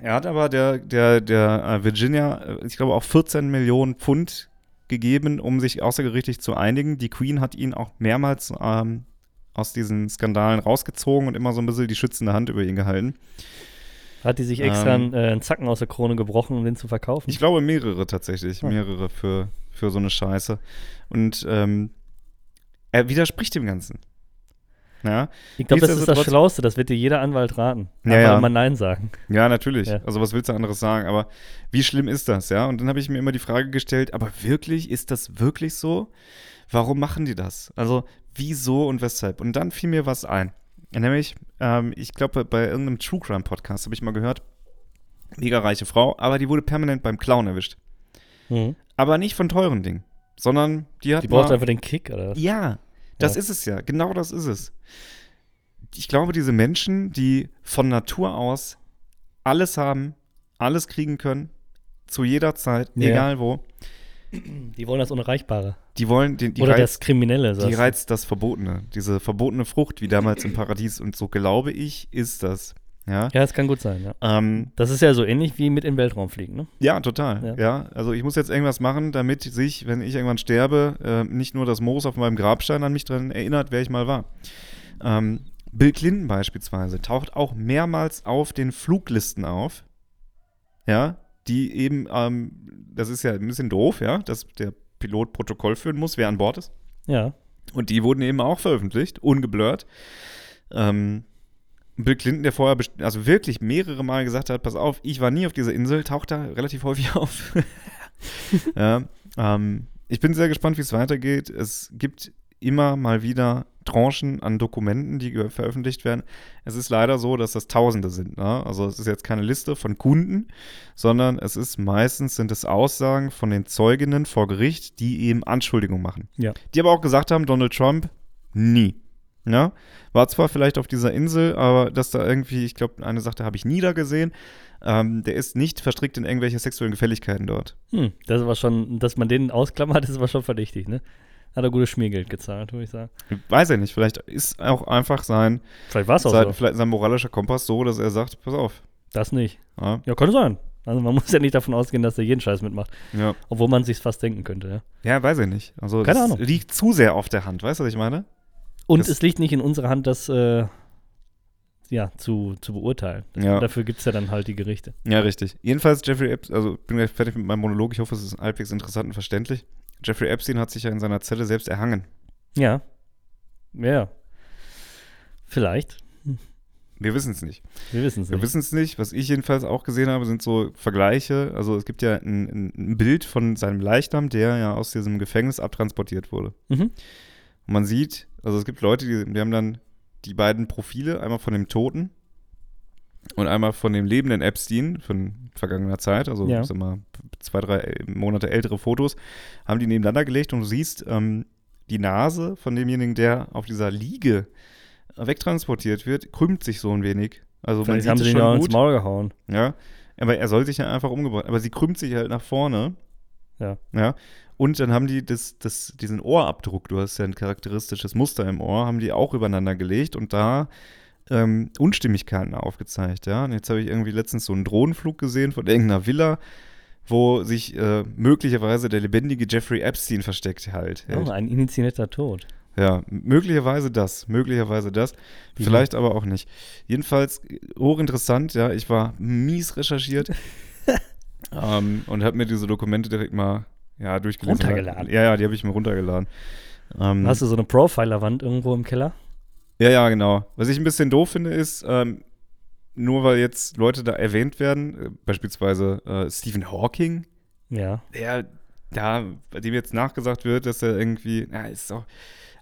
er hat aber der, der, der äh, Virginia, äh, ich glaube, auch 14 Millionen Pfund gegeben, um sich außergerichtlich zu einigen. Die Queen hat ihn auch mehrmals ähm, aus diesen Skandalen rausgezogen und immer so ein bisschen die schützende Hand über ihn gehalten. Hat die sich extra Ähm, einen, äh, einen Zacken aus der Krone gebrochen, um den zu verkaufen? Ich glaube mehrere tatsächlich, Hm. mehrere für, für so eine Scheiße. Und ähm, er widerspricht dem Ganzen. Ja, Ich glaube, das ist das Schlauste, das wird dir jeder Anwalt raten. Ja, Einfach ja. mal Nein sagen. ja natürlich. Ja. Also was willst du anderes sagen? Aber wie schlimm ist das, ja? Und dann habe ich mir immer die Frage gestellt, aber wirklich, ist das wirklich so? Warum machen die das? Also wieso und weshalb? Und dann fiel mir was ein. Nämlich, ähm, ich glaube, bei irgendeinem True Crime Podcast habe ich mal gehört, mega reiche Frau, aber die wurde permanent beim Clown erwischt. Aber nicht von teuren Dingen, sondern die hat Die braucht einfach den Kick, oder? Ja, das Ja. ist es ja. Genau das ist es. Ich glaube, diese Menschen, die von Natur aus alles haben, alles kriegen können, zu jeder Zeit, Ja. egal wo, Die wollen das Unerreichbare. die wollen, die, die, oder das reizt, Kriminelle. die reizt das Verbotene. Diese verbotene Frucht, wie damals im Paradies. Und so glaube ich, ist das. Ja, Ja, das kann gut sein, ja. ähm, Das ist ja so ähnlich wie mit in den Weltraum fliegen, ne? ja total. Ja. Ja. also ich muss jetzt irgendwas machen, damit sich, wenn ich irgendwann sterbe, äh, nicht nur das Moos auf meinem Grabstein an mich dran erinnert, wer ich mal war. Ähm, Bill Clinton beispielsweise taucht auch mehrmals auf den Fluglisten auf. Ja, die eben, ähm, das ist ja ein bisschen doof, ja, dass der Pilot Protokoll führen muss, wer an Bord ist. Ja. Und die wurden eben auch veröffentlicht, ungeblurrt. Ähm, Bill Clinton, der vorher, also wirklich mehrere Mal gesagt hat, pass auf, ich war nie auf dieser Insel, taucht da relativ häufig auf. ja, ähm, ich bin sehr gespannt, wie es weitergeht. Es gibt immer mal wieder Tranchen an Dokumenten, die veröffentlicht werden. Es ist leider so, dass das Tausende sind. Ne? Also es ist jetzt keine Liste von Kunden, sondern es ist meistens sind es Aussagen von den Zeuginnen vor Gericht, die eben Anschuldigungen machen. Ja. Die aber auch gesagt haben, Donald Trump nie. Ja, war zwar vielleicht auf dieser Insel, aber dass da irgendwie, ich glaube, eine Sache habe ich nie da gesehen. Ähm, der ist nicht verstrickt in irgendwelche sexuellen Gefälligkeiten dort. Hm, das war schon, dass man den ausklammert, ist aber schon verdächtig, ne? Hat er gutes Schmiergeld gezahlt, würde ich sagen. Weiß er nicht, vielleicht ist auch einfach sein, Vielleicht war es auch sein, so. vielleicht sein moralischer Kompass so, dass er sagt, pass auf. Das nicht. Ja, Ja, könnte sein. Also man muss ja nicht davon ausgehen, dass er jeden Scheiß mitmacht. ja. Obwohl man sich fast denken könnte, ja. ja weiß er nicht. Also Keine das Ahnung. liegt zu sehr auf der Hand, weißt du, was ich meine? Und Das- es liegt nicht in unserer Hand, das äh, ja, zu, zu beurteilen. Ja. Dafür gibt es ja dann halt die Gerichte. Ja, richtig. Jedenfalls Jeffrey Epstein, also bin gleich fertig mit meinem Monolog, ich hoffe, es ist halbwegs interessant und verständlich. Jeffrey Epstein hat sich ja in seiner Zelle selbst erhangen. Ja. Ja. Vielleicht. Wir wissen es nicht. Wir wissen es Wir nicht. wissen es nicht. Was ich jedenfalls auch gesehen habe, sind so Vergleiche. Also es gibt ja ein, ein, ein Bild von seinem Leichnam, der ja aus diesem Gefängnis abtransportiert wurde. Mhm. Und man sieht, also es gibt Leute, die, die haben dann die beiden Profile, einmal von dem Toten und einmal von dem lebenden Epstein von vergangener Zeit, also Ja. sag mal, zwei, drei Monate ältere Fotos, haben die nebeneinander gelegt und du siehst ähm, die Nase von demjenigen, der auf dieser Liege wegtransportiert wird, krümmt sich so ein wenig. Also man Vielleicht sieht haben sie ihn ja ins. Maul gehauen. Ja, aber er soll sich ja einfach umgebracht. Aber sie krümmt sich halt nach vorne. Ja. Ja. Und dann haben die das, das, diesen Ohrabdruck, du hast ja ein charakteristisches Muster im Ohr, haben die auch übereinander gelegt und da ähm, Unstimmigkeiten aufgezeigt, ja. Und jetzt habe ich irgendwie letztens so einen Drohnenflug gesehen von irgendeiner Villa, wo sich äh, möglicherweise der lebendige Jeffrey Epstein versteckt halt. Oh, ein initiierter Tod. Ja, möglicherweise das, möglicherweise das, vielleicht aber auch nicht. Jedenfalls äh, hochinteressant, ja, ich war mies recherchiert ähm, und habe mir diese Dokumente direkt mal ja, durchgelesen. Runtergeladen. Ja, ja, die habe ich mir runtergeladen. Ähm, Hast du so eine Profiler-Wand irgendwo im Keller? ja, ja, genau. Was ich ein bisschen doof finde, ist, ähm, nur weil jetzt Leute da erwähnt werden, äh, beispielsweise äh, Stephen Hawking, Ja. der, ja, bei dem jetzt nachgesagt wird, dass er irgendwie, ja, ist doch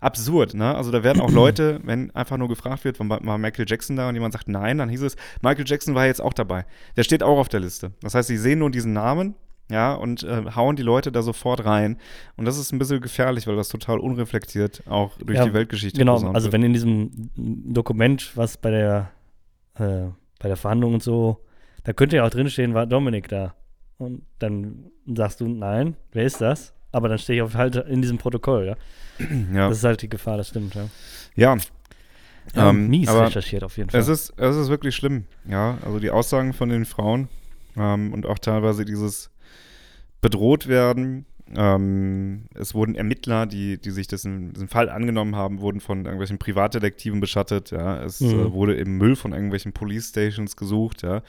absurd, ne? Also da werden auch Leute, wenn einfach nur gefragt wird, war war Michael Jackson da und jemand sagt nein, dann hieß es, Michael Jackson war jetzt auch dabei. Der steht auch auf der Liste. Das heißt, sie sehen nur diesen Namen, ja, und äh, hauen die Leute da sofort rein. Und das ist ein bisschen gefährlich, weil das total unreflektiert auch durch Ja, die Weltgeschichte Genau, also wird. wenn in diesem Dokument, was bei der, äh, bei der Verhandlung und so, da könnte ja auch drinstehen, war Dominik da. Und dann sagst du, nein, wer ist das? Aber dann stehe ich auf halt in diesem Protokoll, ja. ja. Das ist halt die Gefahr, das stimmt, ja. ja. ja Ähm, mies recherchiert auf jeden Fall. Es ist, es ist wirklich schlimm, ja. Also die Aussagen von den Frauen ähm, und auch teilweise dieses bedroht werden. Ähm, es wurden Ermittler, die, die sich diesen, diesen Fall angenommen haben, wurden von irgendwelchen Privatdetektiven beschattet, ja. Es Mhm. äh, wurde im Müll von irgendwelchen Police Stations gesucht, ja,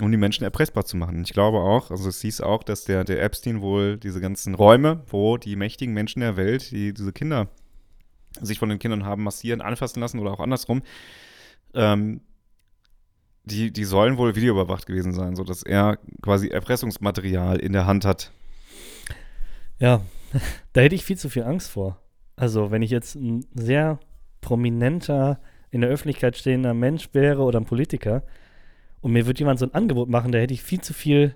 um die Menschen erpressbar zu machen. Ich glaube auch, also es hieß auch, dass der, der Epstein wohl diese ganzen Räume, wo die mächtigen Menschen der Welt, die diese Kinder sich von den Kindern haben massieren, anfassen lassen oder auch andersrum, ähm, die, die sollen wohl videoüberwacht gewesen sein, sodass er quasi Erpressungsmaterial in der Hand hat. Ja, da hätte ich viel zu viel Angst vor. Also, wenn ich jetzt ein sehr prominenter, in der Öffentlichkeit stehender Mensch wäre oder ein Politiker und mir würde jemand so ein Angebot machen, da hätte ich viel zu viel,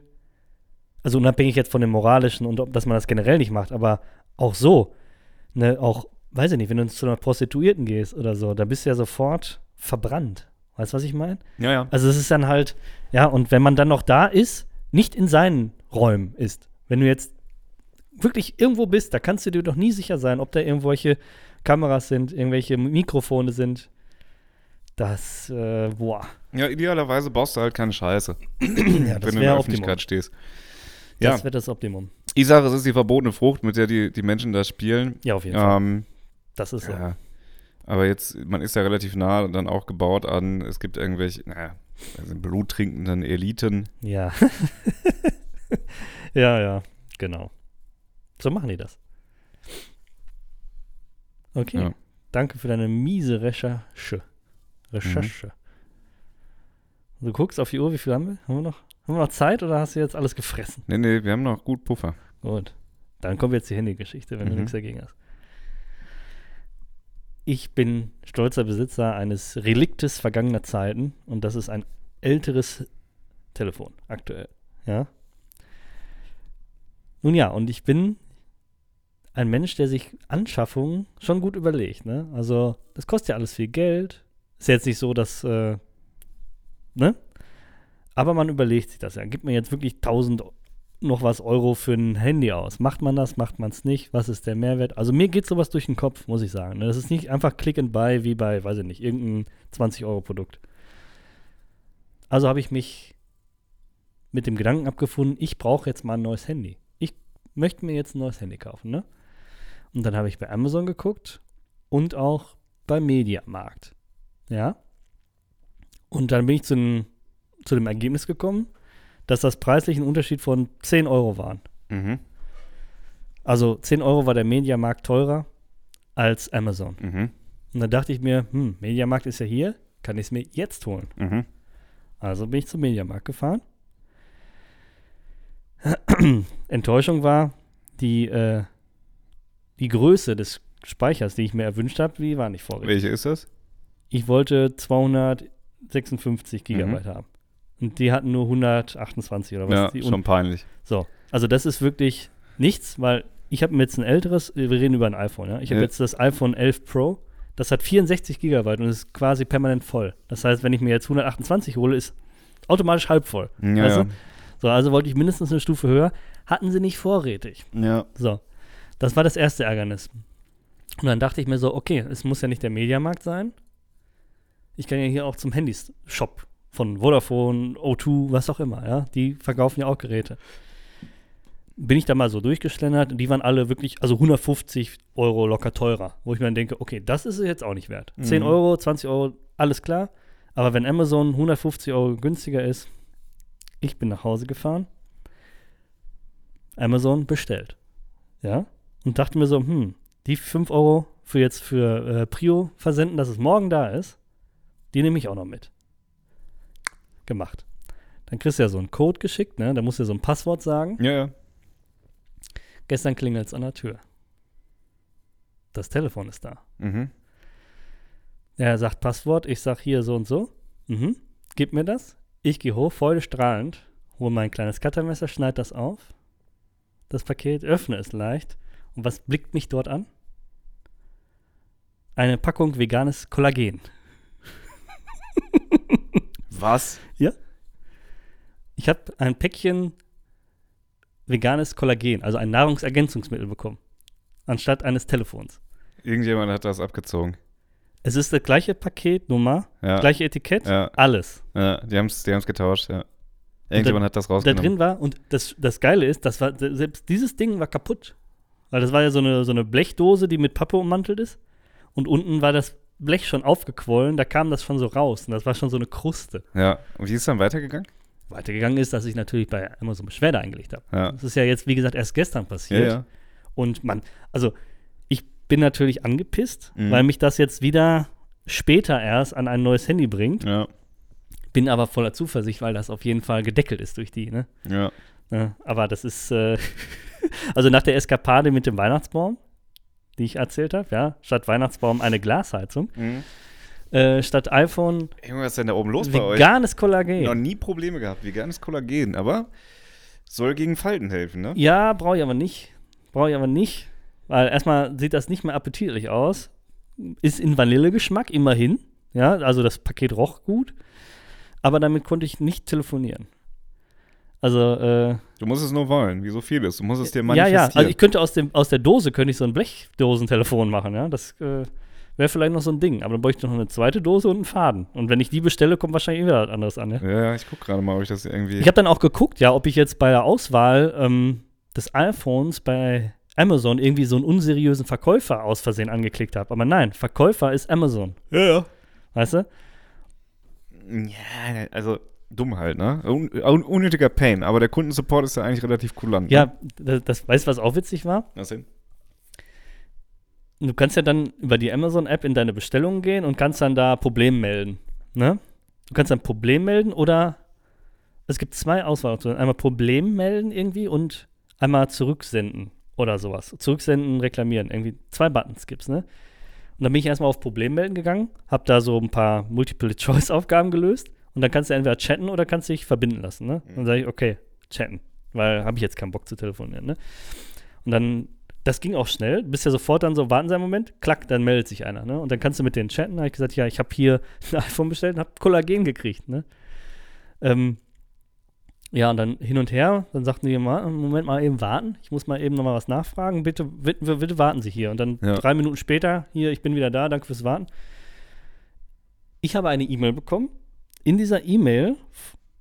also unabhängig jetzt von dem Moralischen und ob, dass man das generell nicht macht, aber auch so, ne, auch, weiß ich nicht, wenn du zu einer Prostituierten gehst oder so, da bist du ja sofort verbrannt. Weißt du, was ich meine? Ja, ja. Also es ist dann halt, ja, und wenn man dann noch da ist, nicht in seinen Räumen ist, wenn du jetzt wirklich irgendwo bist, da kannst du dir doch nie sicher sein, ob da irgendwelche Kameras sind, irgendwelche Mikrofone sind. Das, äh, boah. Ja, idealerweise baust du halt keine Scheiße, Ja, das wenn du in der Öffentlichkeit Optimum. stehst. Ja, Das wäre das Optimum. ich sage, es ist die verbotene Frucht, mit der die, die Menschen da spielen. Ja, auf jeden Fall. Ähm, Das ist so. ja. Aber jetzt, man ist ja relativ nah dann auch gebaut an, es gibt irgendwelche, naja, also bluttrinkenden Eliten, Ja. Ja, ja, genau. So machen die das. Okay. Ja. Danke für deine miese Recherche. Recherche. Du guckst auf die Uhr, wie viel haben wir? Haben wir noch, haben wir noch Zeit oder hast du jetzt alles gefressen? Nee, nee, wir haben noch gut Puffer. Gut. Dann kommt jetzt die Handygeschichte, wenn du Mhm. nichts dagegen hast. Ich bin stolzer Besitzer eines Reliktes vergangener Zeiten und das ist ein älteres Telefon aktuell. Ja. Nun ja, und ich bin ein Mensch, der sich Anschaffungen schon gut überlegt. Ne? Also, das kostet ja alles viel Geld. Ist jetzt nicht so, dass, äh, ne? Aber man überlegt sich das ja. Gibt man jetzt wirklich 1000 noch was Euro für ein Handy aus? Macht man das? Macht man es nicht? Was ist der Mehrwert? Also mir geht sowas durch den Kopf, muss ich sagen. ne? Das ist nicht einfach Click and Buy wie bei, weiß ich nicht, irgendein 20-Euro-Produkt. Also habe ich mich mit dem Gedanken abgefunden, ich brauche jetzt mal ein neues Handy. Ich möchte mir jetzt ein neues Handy kaufen, ne? Und dann habe ich bei Amazon geguckt und auch bei Mediamarkt. Ja? Und dann bin ich zu, dem- zu dem Ergebnis gekommen, dass das preislich ein Unterschied von 10 Euro waren. Mhm. Also 10 Euro war der Mediamarkt teurer als Amazon. Mhm. Und dann dachte ich mir, hm, Mediamarkt ist ja hier, kann ich es mir jetzt holen. Mhm. Also bin ich zum Mediamarkt gefahren. Enttäuschung war, die, äh, die Größe des Speichers, die ich mir erwünscht habe, die war nicht vorgesehen. Welche ist das? Ich wollte 256 Gigabyte haben. Und die hatten nur 128 oder was. Ja, die schon peinlich. So, also das ist wirklich nichts, weil ich habe mir jetzt ein älteres, wir reden über ein iPhone, ja. Ich habe Ja. jetzt das iPhone 11 Pro, das hat 64 Gigabyte und ist quasi permanent voll. Das heißt, wenn ich mir jetzt 128 hole, ist automatisch halb voll. Ja, Weißt ja. du? So, also wollte ich mindestens eine Stufe höher. Hatten sie nicht vorrätig. ja. So, das war das erste Ärgernis. Und dann dachte ich mir so, okay, es muss ja nicht der Mediamarkt sein. Ich kann ja hier auch zum Handys-Shop von Vodafone, O2, was auch immer, ja. Die verkaufen ja auch Geräte. Bin ich da mal so durchgeschlendert und die waren alle wirklich, also 150 Euro locker teurer. Wo ich mir dann denke, okay, das ist es jetzt auch nicht wert. 10 Mhm. Euro, 20 Euro, alles klar. Aber wenn Amazon 150 Euro günstiger ist, ich bin nach Hause gefahren, Amazon bestellt. Ja? Und dachte mir so, hm, die 5 Euro für jetzt für äh, Prio versenden, dass es morgen da ist, die nehme ich auch noch mit. Gemacht. Dann kriegst du ja so einen Code geschickt, ne? Da musst du ja so ein Passwort sagen. Ja, ja. Gestern klingelt es an der Tür. Das Telefon ist da. Mhm. Er sagt Passwort, ich sag hier so und so. Mhm. Gib mir das. Ich gehe hoch, freudestrahlend, hole mein kleines Cuttermesser, schneide das auf. Das Paket, öffne es leicht. Und was blickt mich dort an? Eine Packung veganes Kollagen. Was? Ich habe ein Päckchen veganes Kollagen, also ein Nahrungsergänzungsmittel bekommen. Anstatt eines Telefons. Irgendjemand hat das abgezogen. Es ist das gleiche Paketnummer, Ja. gleiche Etikett, Ja, alles. ja. Die haben es die haben's getauscht, ja. Irgendjemand hat das da rausgenommen. drin war und das, das Geile ist, das war, selbst dieses Ding war kaputt. Weil das war ja so eine, so eine Blechdose, die mit Pappe ummantelt ist. Und unten war das Blech schon aufgequollen, da kam das schon so raus. Und das war schon so eine Kruste. Ja. Und wie ist es dann weitergegangen? Weitergegangen ist, dass ich natürlich bei Amazon Beschwerde eingelegt habe. Ja. Das ist ja jetzt, wie gesagt, erst gestern Ja, passiert. ja. Und man, also ich bin natürlich angepisst, Mhm. weil mich das jetzt wieder später erst an ein neues Handy bringt. Ja. Bin aber voller Zuversicht, weil das auf jeden Fall gedeckelt ist durch die, ne? Ja. Ja, aber das ist, äh, also nach der Eskapade mit dem Weihnachtsbaum, die ich erzählt habe, ja, statt Weihnachtsbaum eine Glasheizung, Mhm. äh, statt iPhone Irgendwas ist denn da oben los bei euch? veganes Kollagen. Noch nie Probleme gehabt. Veganes Kollagen, aber soll gegen Falten helfen, ne? Ja, brauche ich aber nicht. Brauche ich aber nicht, weil erstmal sieht das nicht mehr appetitlich aus. Ist in Vanillegeschmack, immerhin. Ja, also das Paket roch gut. Aber damit konnte ich nicht telefonieren. Also, äh, Du musst es nur wollen, wie so vieles. Du musst es dir ja, manifestieren. ja, also ich könnte aus, dem, aus der Dose könnte ich so ein Blechdosentelefon machen, ja. Das äh, wäre vielleicht noch so ein Ding. Aber dann bräuchte ich noch eine zweite Dose und einen Faden. Und wenn ich die bestelle, kommt wahrscheinlich wieder was anderes an, ja. ja, ja, ich guck gerade mal, ob ich das irgendwie. Ich habe dann auch geguckt, ja, ob ich jetzt bei der Auswahl ähm, des iPhones bei Amazon irgendwie so einen unseriösen Verkäufer aus Versehen angeklickt habe. Aber nein, Verkäufer ist Amazon. ja, ja. Weißt du? Ja, also dumm halt, ne? Un un unnötiger Pain, aber der Kundensupport ist ja eigentlich relativ kulant. Ne? Ja, das, das weißt du, was auch witzig war? Was denn? Du kannst ja dann über die Amazon-App in deine Bestellungen gehen und kannst dann da Problem melden. Ne? Du kannst dann Problem melden oder es gibt zwei Auswahloptionen. Einmal Problem melden irgendwie und einmal zurücksenden oder sowas. Zurücksenden, reklamieren. Irgendwie zwei Buttons gibt's, ne? Und dann bin ich erstmal auf Problem melden gegangen, habe da so ein paar Multiple-Choice-Aufgaben gelöst und dann kannst du entweder chatten oder kannst dich verbinden lassen, ne? Und dann sage ich, okay, chatten, weil habe ich jetzt keinen Bock zu telefonieren, ne? Und dann das ging auch schnell. Du bist ja sofort dann so, warten Sie einen Moment, klack, dann meldet sich einer. Ne? Und dann kannst du mit denen chatten. Da habe ich gesagt, ja, ich habe hier ein iPhone bestellt und habe Kollagen gekriegt. Ne? Ähm, ja, und dann hin und her. Dann sagten die, mal, Moment mal eben warten. Ich muss mal eben nochmal was nachfragen. Bitte, bitte, bitte warten Sie hier. Und dann Ja. drei Minuten später, hier, ich bin wieder da, danke fürs Warten. Ich habe eine E-Mail bekommen. In dieser E-Mail,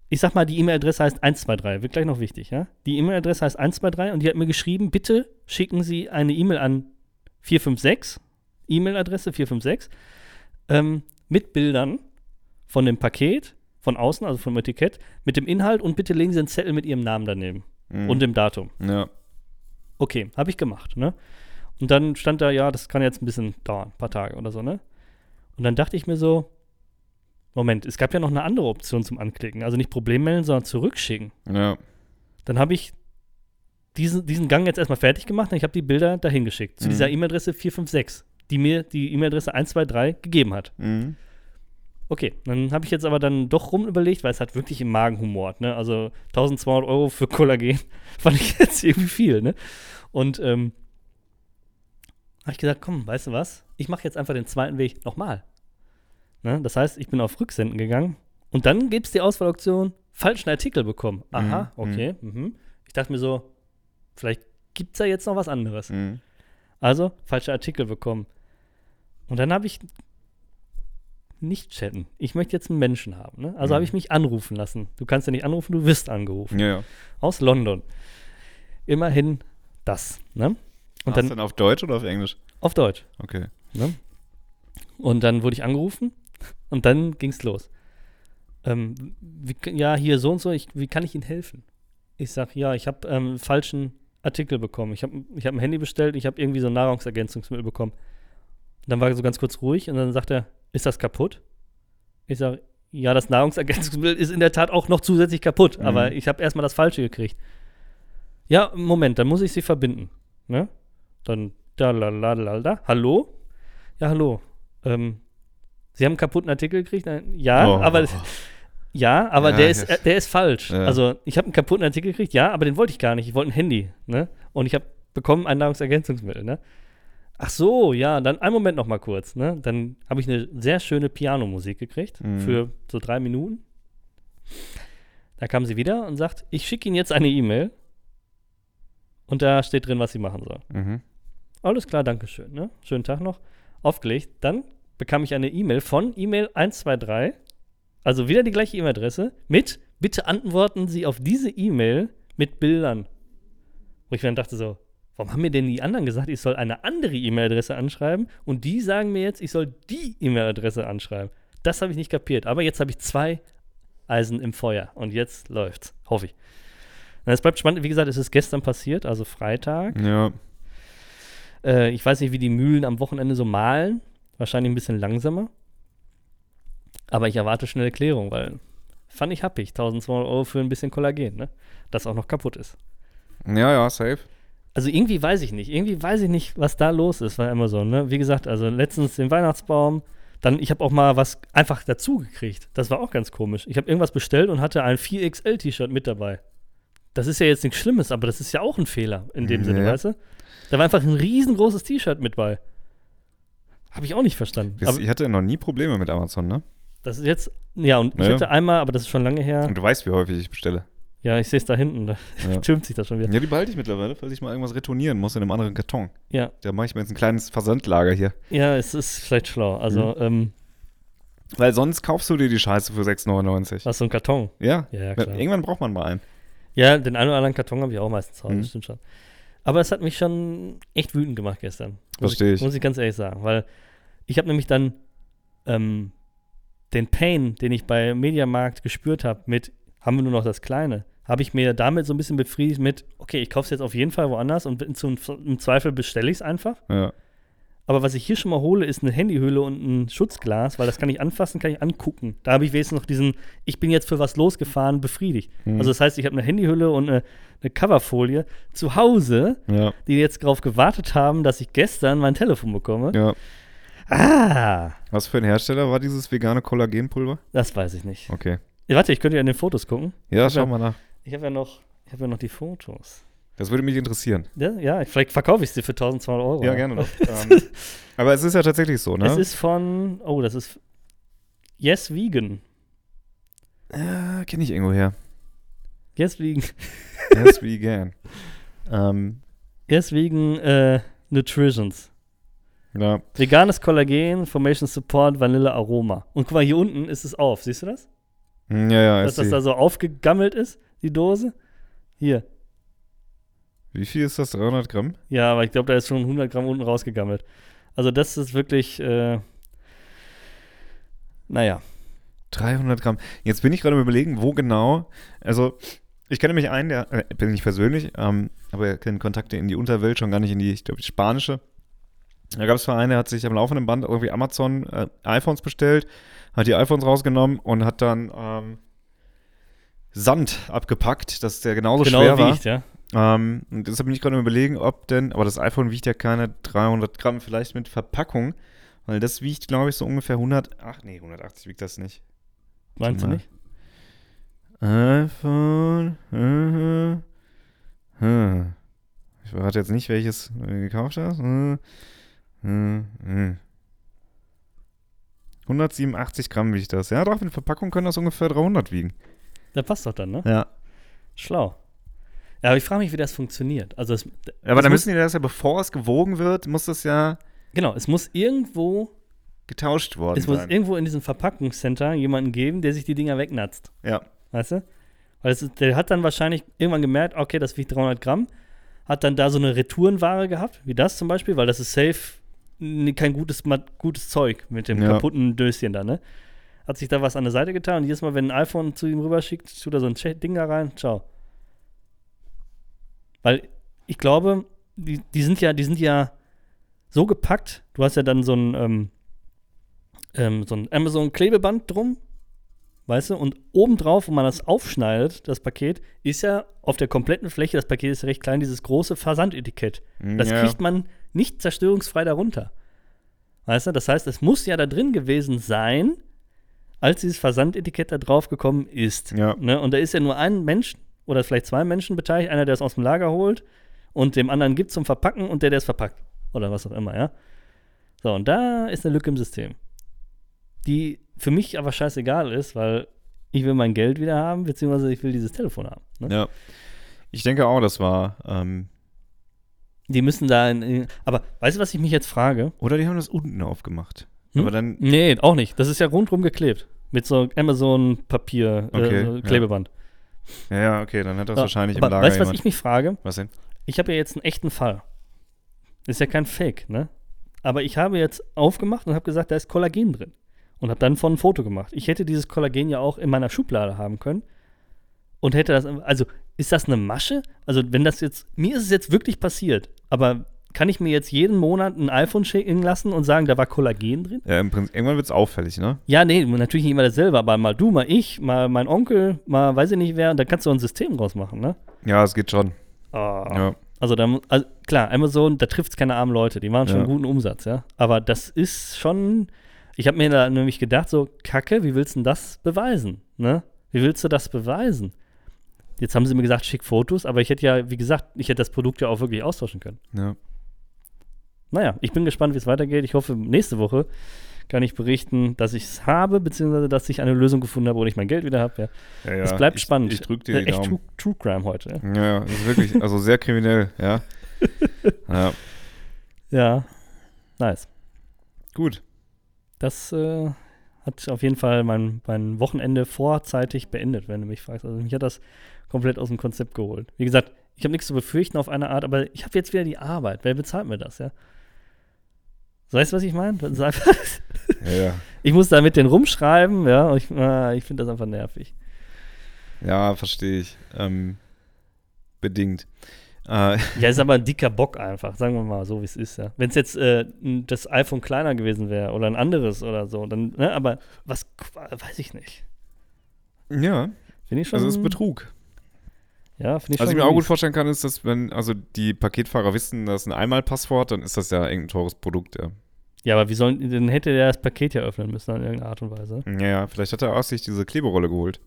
ich sag mal, die E-Mail-Adresse heißt 123, wird gleich noch wichtig, ja? Die E-Mail-Adresse heißt 123 und die hat mir geschrieben, bitte schicken Sie eine E-Mail an 456, E-Mail-Adresse 456, ähm, mit Bildern von dem Paket, von außen, also vom Etikett, mit dem Inhalt und bitte legen Sie einen Zettel mit Ihrem Namen daneben Mhm. und dem Datum. Ja. Okay, habe ich gemacht, ne? Und dann stand da, ja, das kann jetzt ein bisschen dauern, ein paar Tage oder so, ne? Und dann dachte ich mir so, Moment, es gab ja noch eine andere Option zum Anklicken. Also nicht Problem melden, sondern zurückschicken. Ja. Dann habe ich diesen, diesen Gang jetzt erstmal fertig gemacht und ich habe die Bilder dahin geschickt. Zu Mhm. dieser E-Mail-Adresse 456, die mir die E-Mail-Adresse 123 gegeben hat. Mhm. Okay, dann habe ich jetzt aber dann doch rum überlegt, weil es hat wirklich im Magen humort, ne? Also 1200 Euro für Kollagen fand ich jetzt irgendwie viel, ne? Und ähm, habe ich gesagt, komm, weißt du was? Ich mache jetzt einfach den zweiten Weg nochmal. Ne? Das heißt, ich bin auf Rücksenden gegangen und dann gibt es die Auswahloption, falschen Artikel bekommen. Aha, Mhm, okay. Mhm. Ich dachte mir so, vielleicht gibt es da jetzt noch was anderes. Mhm. Also, falsche Artikel bekommen. Und dann habe ich nicht chatten. Ich möchte jetzt einen Menschen haben. Ne? Also Mhm. habe ich mich anrufen lassen. Du kannst ja nicht anrufen, du wirst angerufen. Ja, ja. Aus London. Immerhin das. Ne? Und Und dann dann auf Deutsch oder auf Englisch? auf Deutsch. Okay. Ne? Und dann wurde ich angerufen und dann ging's los. Ähm, wie, ja, hier so und so, ich, wie kann ich Ihnen helfen? Ich sag, ja, ich habe ähm, falschen Artikel bekommen. Ich habe ich hab ein Handy bestellt, ich habe irgendwie so ein Nahrungsergänzungsmittel bekommen. Dann war er so ganz kurz ruhig und dann sagt er, ist das kaputt? Ich sage, ja, das Nahrungsergänzungsmittel ist in der Tat auch noch zusätzlich kaputt, Mhm. aber ich habe erstmal das Falsche gekriegt. Ja, Moment, dann muss ich sie verbinden. Ne? Dann, da, la, la, la, da. Hallo? Ja, hallo. Ähm, Sie haben einen kaputten Artikel gekriegt? Ja, Oh. aber ja, aber Ja, der ist yes. äh, der ist falsch. Ja. Also ich habe einen kaputten Artikel gekriegt, ja, aber den wollte ich gar nicht. Ich wollte ein Handy, ne? Und ich habe bekommen ein Nahrungsergänzungsmittel, ne? Ach so, ja, dann einen Moment noch mal kurz, ne? Dann habe ich eine sehr schöne Pianomusik gekriegt Mhm. für so drei Minuten. Da kam sie wieder und sagt, ich schicke Ihnen jetzt eine E-Mail und da steht drin, was Sie machen sollen. Mhm. Alles klar, danke schön. Ne? Schönen Tag noch. Aufgelegt. Dann bekam ich eine E-Mail von E-Mail 123, also wieder die gleiche E-Mail-Adresse, mit Bitte antworten Sie auf diese E-Mail mit Bildern. Wo ich mir dann dachte so, warum haben mir denn die anderen gesagt, ich soll eine andere E-Mail-Adresse anschreiben und die sagen mir jetzt, ich soll die E-Mail-Adresse anschreiben. Das habe ich nicht kapiert. Aber jetzt habe ich zwei Eisen im Feuer und jetzt läuft's. Hoffe ich. Na, Es bleibt spannend. Wie gesagt, es ist gestern passiert, also Freitag. Ja. Äh, ich weiß nicht, wie die Mühlen am Wochenende so malen. Wahrscheinlich ein bisschen langsamer. Aber ich erwarte schnelle Klärung, weil fand ich happig. 1200 Euro für ein bisschen Kollagen, ne? Das auch noch kaputt ist. Ja, ja, safe. Also irgendwie weiß ich nicht. Irgendwie weiß ich nicht, was da los ist bei Amazon, ne? Wie gesagt, also letztens den Weihnachtsbaum. Dann, ich habe auch mal was einfach dazu gekriegt. Das war auch ganz komisch. Ich habe irgendwas bestellt und hatte ein 4XL-T-Shirt mit dabei. Das ist ja jetzt nichts Schlimmes, aber das ist ja auch ein Fehler in dem Sinne, Ja. weißt du? Da war einfach ein riesengroßes T-Shirt mit bei. Habe ich auch nicht verstanden. Das, Aber ich hatte ja noch nie Probleme mit Amazon, ne? das ist jetzt, ja, und ich Ja. hatte einmal, aber das ist schon lange her. Und du weißt, wie häufig ich bestelle. Ja, ich sehe es da hinten, da Ja. türmt sich das schon wieder. Ja, die behalte ich mittlerweile, falls ich mal irgendwas retournieren muss in einem anderen Karton. Ja, Da mache ich mir jetzt ein kleines Versandlager hier. ja, es ist vielleicht schlau. Also, Mhm. ähm, Weil sonst kaufst du dir die Scheiße für 6,99. was so ein Karton. Ja. Ja, ja, klar. Irgendwann braucht man mal einen. Ja, den einen oder anderen Karton habe ich auch meistens zu Hause, Mhm. das stimmt schon. Aber es hat mich schon echt wütend gemacht gestern. Muss Versteh ich. Muss ich ganz ehrlich sagen. Weil ich habe nämlich dann ähm, den Pain, den ich bei Mediamarkt gespürt habe, mit haben wir nur noch das Kleine, habe ich mir damit so ein bisschen befriedigt mit, okay, ich kaufe es jetzt auf jeden Fall woanders und zum, im Zweifel bestelle ich es einfach. Ja. Aber was ich hier schon mal hole, ist eine Handyhülle und ein Schutzglas, weil das kann ich anfassen, kann ich angucken. Da habe ich wenigstens noch diesen, ich bin jetzt für was losgefahren, befriedigt. Mhm. Also das heißt, ich habe eine Handyhülle und eine, eine Coverfolie zu Hause, Ja. die jetzt darauf gewartet haben, dass ich gestern mein Telefon bekomme. Ja. Ah, Was für ein Hersteller war dieses vegane Kollagenpulver? das weiß ich nicht. Okay. Ja, warte, ich könnte ja in den Fotos gucken. Ja, hab schau ja- mal nach. Ich habe ja noch, ich habe ja noch die Fotos. Das würde mich interessieren. Ja, ja vielleicht verkaufe ich sie für 1200 Euro. Ja, gerne doch. ähm, aber es ist ja tatsächlich so, ne? Es ist von, oh, das ist Yes Vegan. ja, kenne ich irgendwo her. Yes Vegan. Yes, vegan. ähm, Yes Vegan äh, Nutritions. Ja. Veganes Kollagen, Formation Support, Vanille Aroma. Und guck mal, hier unten ist es auf. Siehst du das? Hm, Ja, ja, Dass das da so aufgegammelt ist, die Dose. Hier. Wie viel ist das? 300 Gramm? Ja, aber ich glaube, da ist schon 100 Gramm unten rausgegammelt. Also das ist wirklich, äh, naja. 300 Gramm. Jetzt bin ich gerade überlegen, wo genau. Also, ich kenne nämlich einen, der, äh, bin nicht persönlich, ähm, aber er kennt Kontakte in die Unterwelt, schon gar nicht in die, ich glaube, die spanische. Da gab es einen, der hat sich am laufenden Band irgendwie Amazon äh, iPhones bestellt, hat die iPhones rausgenommen und hat dann ähm, Sand abgepackt, dass der genauso genau schwer war. wiegt, ja. Ähm, und deshalb bin ich gerade überlegen, ob denn, aber das iPhone wiegt ja keine 300 Gramm, vielleicht mit Verpackung, weil das wiegt, glaube ich, so ungefähr 100, ach nee, 180 wiegt das nicht. Meinst du nicht? iPhone, äh, äh. ich verrate jetzt nicht, welches du gekauft hast. Äh. 187 Gramm wiegt das. Ja, doch, in Verpackung können das ungefähr 300 wiegen. Das passt doch dann, ne? Ja. Schlau. Ja, aber ich frage mich, wie das funktioniert. Also, es, Aber muss, müssen die das ja, bevor es gewogen wird, muss das ja genau, es muss irgendwo, getauscht worden es muss sein. irgendwo in diesem Verpackungscenter jemanden geben, der sich die Dinger wegnatzt. Ja. Weißt du? Weil es ist, der hat dann wahrscheinlich irgendwann gemerkt, okay, das wiegt 300 Gramm, hat dann da so eine Retourenware gehabt, wie das zum Beispiel, weil das ist safe kein gutes, gutes Zeug mit dem Ja. kaputten Döschen da, ne? Hat sich da was an der Seite getan und jedes Mal, wenn ein iPhone zu ihm rüberschickt, tut er so ein Ding da rein, ciao. Weil ich glaube, die, die sind ja, die sind ja so gepackt, du hast ja dann so ein, ähm, ähm, so ein Amazon-Klebeband drum, weißt du, und obendrauf, wo man das aufschneidet, das Paket, ist ja auf der kompletten Fläche, das Paket ist recht klein, dieses große Versandetikett. Das ja. kriegt man nicht zerstörungsfrei darunter. Weißt du, das heißt, es muss ja da drin gewesen sein, als dieses Versandetikett da drauf gekommen ist. Ja. Ne? Und da ist ja nur ein Mensch oder vielleicht zwei Menschen beteiligt, einer, der es aus dem Lager holt und dem anderen gibt zum Verpacken und der, der es verpackt. Oder was auch immer, ja. So, und da ist eine Lücke im System. Die für mich aber scheißegal ist, weil ich will mein Geld wieder haben, beziehungsweise ich will dieses Telefon haben. Ne? Ja. Ich denke auch, das war. Ähm, Die müssen da in, aber weißt du, was ich mich jetzt frage? oder die haben das unten aufgemacht. Hm? Aber dann. Nee, auch nicht. Das ist ja rundrum geklebt. Mit so Amazon-Papier, Okay, äh, so ja. Klebeband. Ja, ja, okay, dann hat das Ja, wahrscheinlich im aber Lager Weißt du, was jemand. ich mich frage? was denn? Ich habe ja jetzt einen echten Fall. Ist ja kein Fake, ne? Aber ich habe jetzt aufgemacht und habe gesagt, da ist Kollagen drin. Und habe dann von ein Foto gemacht. Ich hätte dieses Kollagen ja auch in meiner Schublade haben können. Und hätte das, also ist das eine Masche? Also, wenn das jetzt, mir ist es jetzt wirklich passiert, aber kann ich mir jetzt jeden Monat ein iPhone schicken lassen und sagen, da war Kollagen drin? Ja, im Prinzip, irgendwann wird es auffällig, ne? Ja, nee, natürlich nicht immer dasselbe, aber mal du, mal ich, mal mein Onkel, mal weiß ich nicht wer, da kannst du ein System draus machen, ne? Ja, es geht schon. Ah. Ja. Also, da, also klar, Amazon, da trifft es keine armen Leute, die machen schon Ja. einen guten Umsatz, ja. Aber das ist schon, ich habe mir da nämlich gedacht, so, Kacke, wie willst du denn das beweisen, ne? Wie willst du das beweisen? Jetzt haben sie mir gesagt, schick Fotos, aber ich hätte ja, wie gesagt, ich hätte das Produkt ja auch wirklich austauschen können. ja. Naja, ich bin gespannt, wie es weitergeht. Ich hoffe, nächste Woche kann ich berichten, dass ich es habe, beziehungsweise dass ich eine Lösung gefunden habe, wo ich mein Geld wieder habe. Ja. ja, ja. es bleibt ich, spannend. Ich drück dir Äh, die Echt True, Daumen. True Crime heute. Ja. Ja, ja, das ist wirklich, also sehr kriminell, ja. ja. ja, nice. Gut. Das äh, hat auf jeden Fall mein, mein Wochenende vorzeitig beendet, wenn du mich fragst. Also mich hat das komplett aus dem Konzept geholt. Wie gesagt, ich habe nichts zu befürchten auf eine Art, aber ich habe jetzt wieder die Arbeit. Wer bezahlt mir das, ja? Weißt du, was ich meine? Ja. Ich muss da mit denen rumschreiben, ja, ich, ah, ich finde das einfach nervig. Ja, verstehe ich. Ähm, bedingt. Äh, Ja, ist aber ein dicker Bock einfach, sagen wir mal so, wie es ist, ja. Wenn es jetzt äh, das iPhone kleiner gewesen wäre oder ein anderes oder so, dann, ne, aber was, weiß ich nicht. ja, Finde ich schon. also es ist Betrug. Ja, finde ich Was ich mir auch gut vorstellen kann, ist, dass wenn also die Paketfahrer wissen, das ist ein Einmalpasswort, dann ist das ja irgendein teures Produkt, ja. Ja, aber wie sollen, dann hätte der das Paket ja öffnen müssen, in irgendeiner Art und Weise. Ja, ja, vielleicht hat er auch sich diese Kleberolle geholt.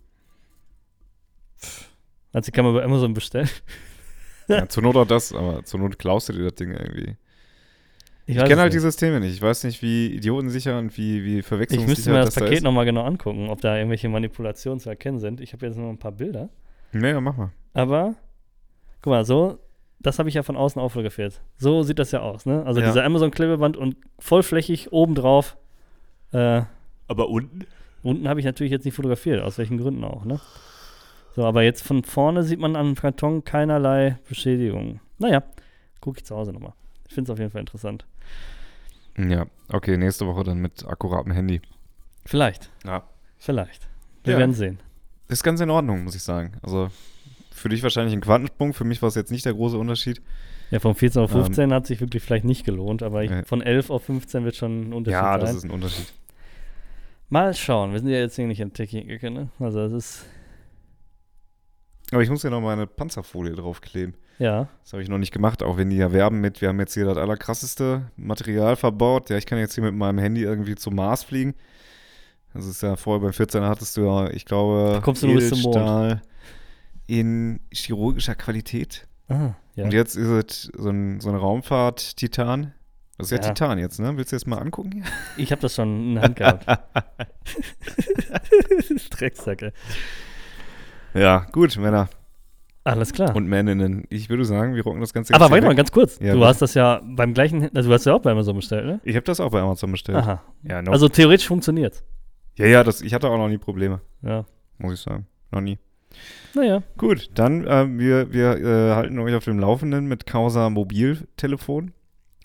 Also kann man bei Amazon bestellen. Ja, zur Not auch das, aber zur Not klaust du dir das Ding irgendwie. Ich weiß kenne halt die nicht. Systeme nicht. Ich weiß nicht, wie idiotensicher und wie, wie Ich verwechslungssicher müsste mir das da Paket ist. nochmal genau angucken, ob da irgendwelche Manipulationen zu erkennen sind. Ich habe jetzt nur ein paar Bilder. Naja, mach mal. Aber, guck mal, so, das habe ich ja von außen auch fotografiert. So sieht das ja aus, ne? Also Ja. diese Amazon-Klebeband und vollflächig obendrauf. Äh, Aber unten? unten habe ich natürlich jetzt nicht fotografiert, aus welchen Gründen auch, ne? So, aber jetzt von vorne sieht man am Karton keinerlei Beschädigung. Naja, gucke ich zu Hause nochmal. Ich finde es auf jeden Fall interessant. Ja, okay, nächste Woche dann mit akkuratem Handy. Vielleicht, Ja. vielleicht. Wir Ja. werden sehen. Ist ganz in Ordnung, muss ich sagen. Also für dich wahrscheinlich ein Quantensprung, für mich war es jetzt nicht der große Unterschied. Ja, von 14 auf 15 hat sich wirklich vielleicht nicht gelohnt, aber ich, Ähm. Ja. von 11 auf 15 wird schon ein Unterschied ja, sein. das ist ein Unterschied. Mal schauen, wir sind ja jetzt hier nicht in Technik, ne? Also es ist, Aber ich muss ja noch meine Panzerfolie draufkleben. ja, Das habe ich noch nicht gemacht, auch wenn die ja werben mit, wir haben jetzt hier das allerkrasseste Material verbaut. Ja, ich kann jetzt hier mit meinem Handy irgendwie zum Mars fliegen. Das ist ja vorher beim 14er hattest du ja, ich glaube, Da kommst du nur bis zum Mond. Edelstahl in chirurgischer Qualität. ah, ja. Und jetzt ist es so ein, so ein Raumfahrt-Titan. Das ist ja, Ja. Titan jetzt, ne? Willst du jetzt mal angucken hier? Ich habe das schon in der Hand gehabt. Drecksack, ey. Ja, gut, Männer Alles klar. und Männinnen. Ich würde sagen, wir rocken das Ganze Aber warte mal ganz kurz. Ja, du hast das ja beim gleichen, also du hast ja auch bei Amazon bestellt, ne? Ich habe das auch bei Amazon bestellt. Aha. Ja, no. Also theoretisch funktioniert's. Ja, ja, das, ich hatte auch noch nie Probleme, Ja. muss ich sagen. Noch nie. Naja. Gut, dann äh, wir, wir äh, halten euch auf dem Laufenden mit Causa Mobiltelefon.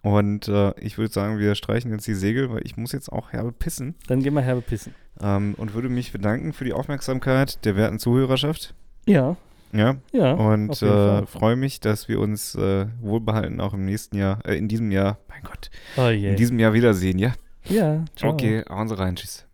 Und äh, ich würde sagen, wir streichen jetzt die Segel, weil ich muss jetzt auch herbe pissen. Dann gehen wir herbe pissen. Ähm, und würde mich bedanken für die Aufmerksamkeit der werten Zuhörerschaft. Ja. Ja, Ja. und äh, freue mich, dass wir uns äh, wohlbehalten auch im nächsten Jahr, äh, in diesem Jahr, mein Gott, Oh in diesem Jahr wiedersehen, ja? ja. Ciao. Okay, hauen Sie rein, tschüss.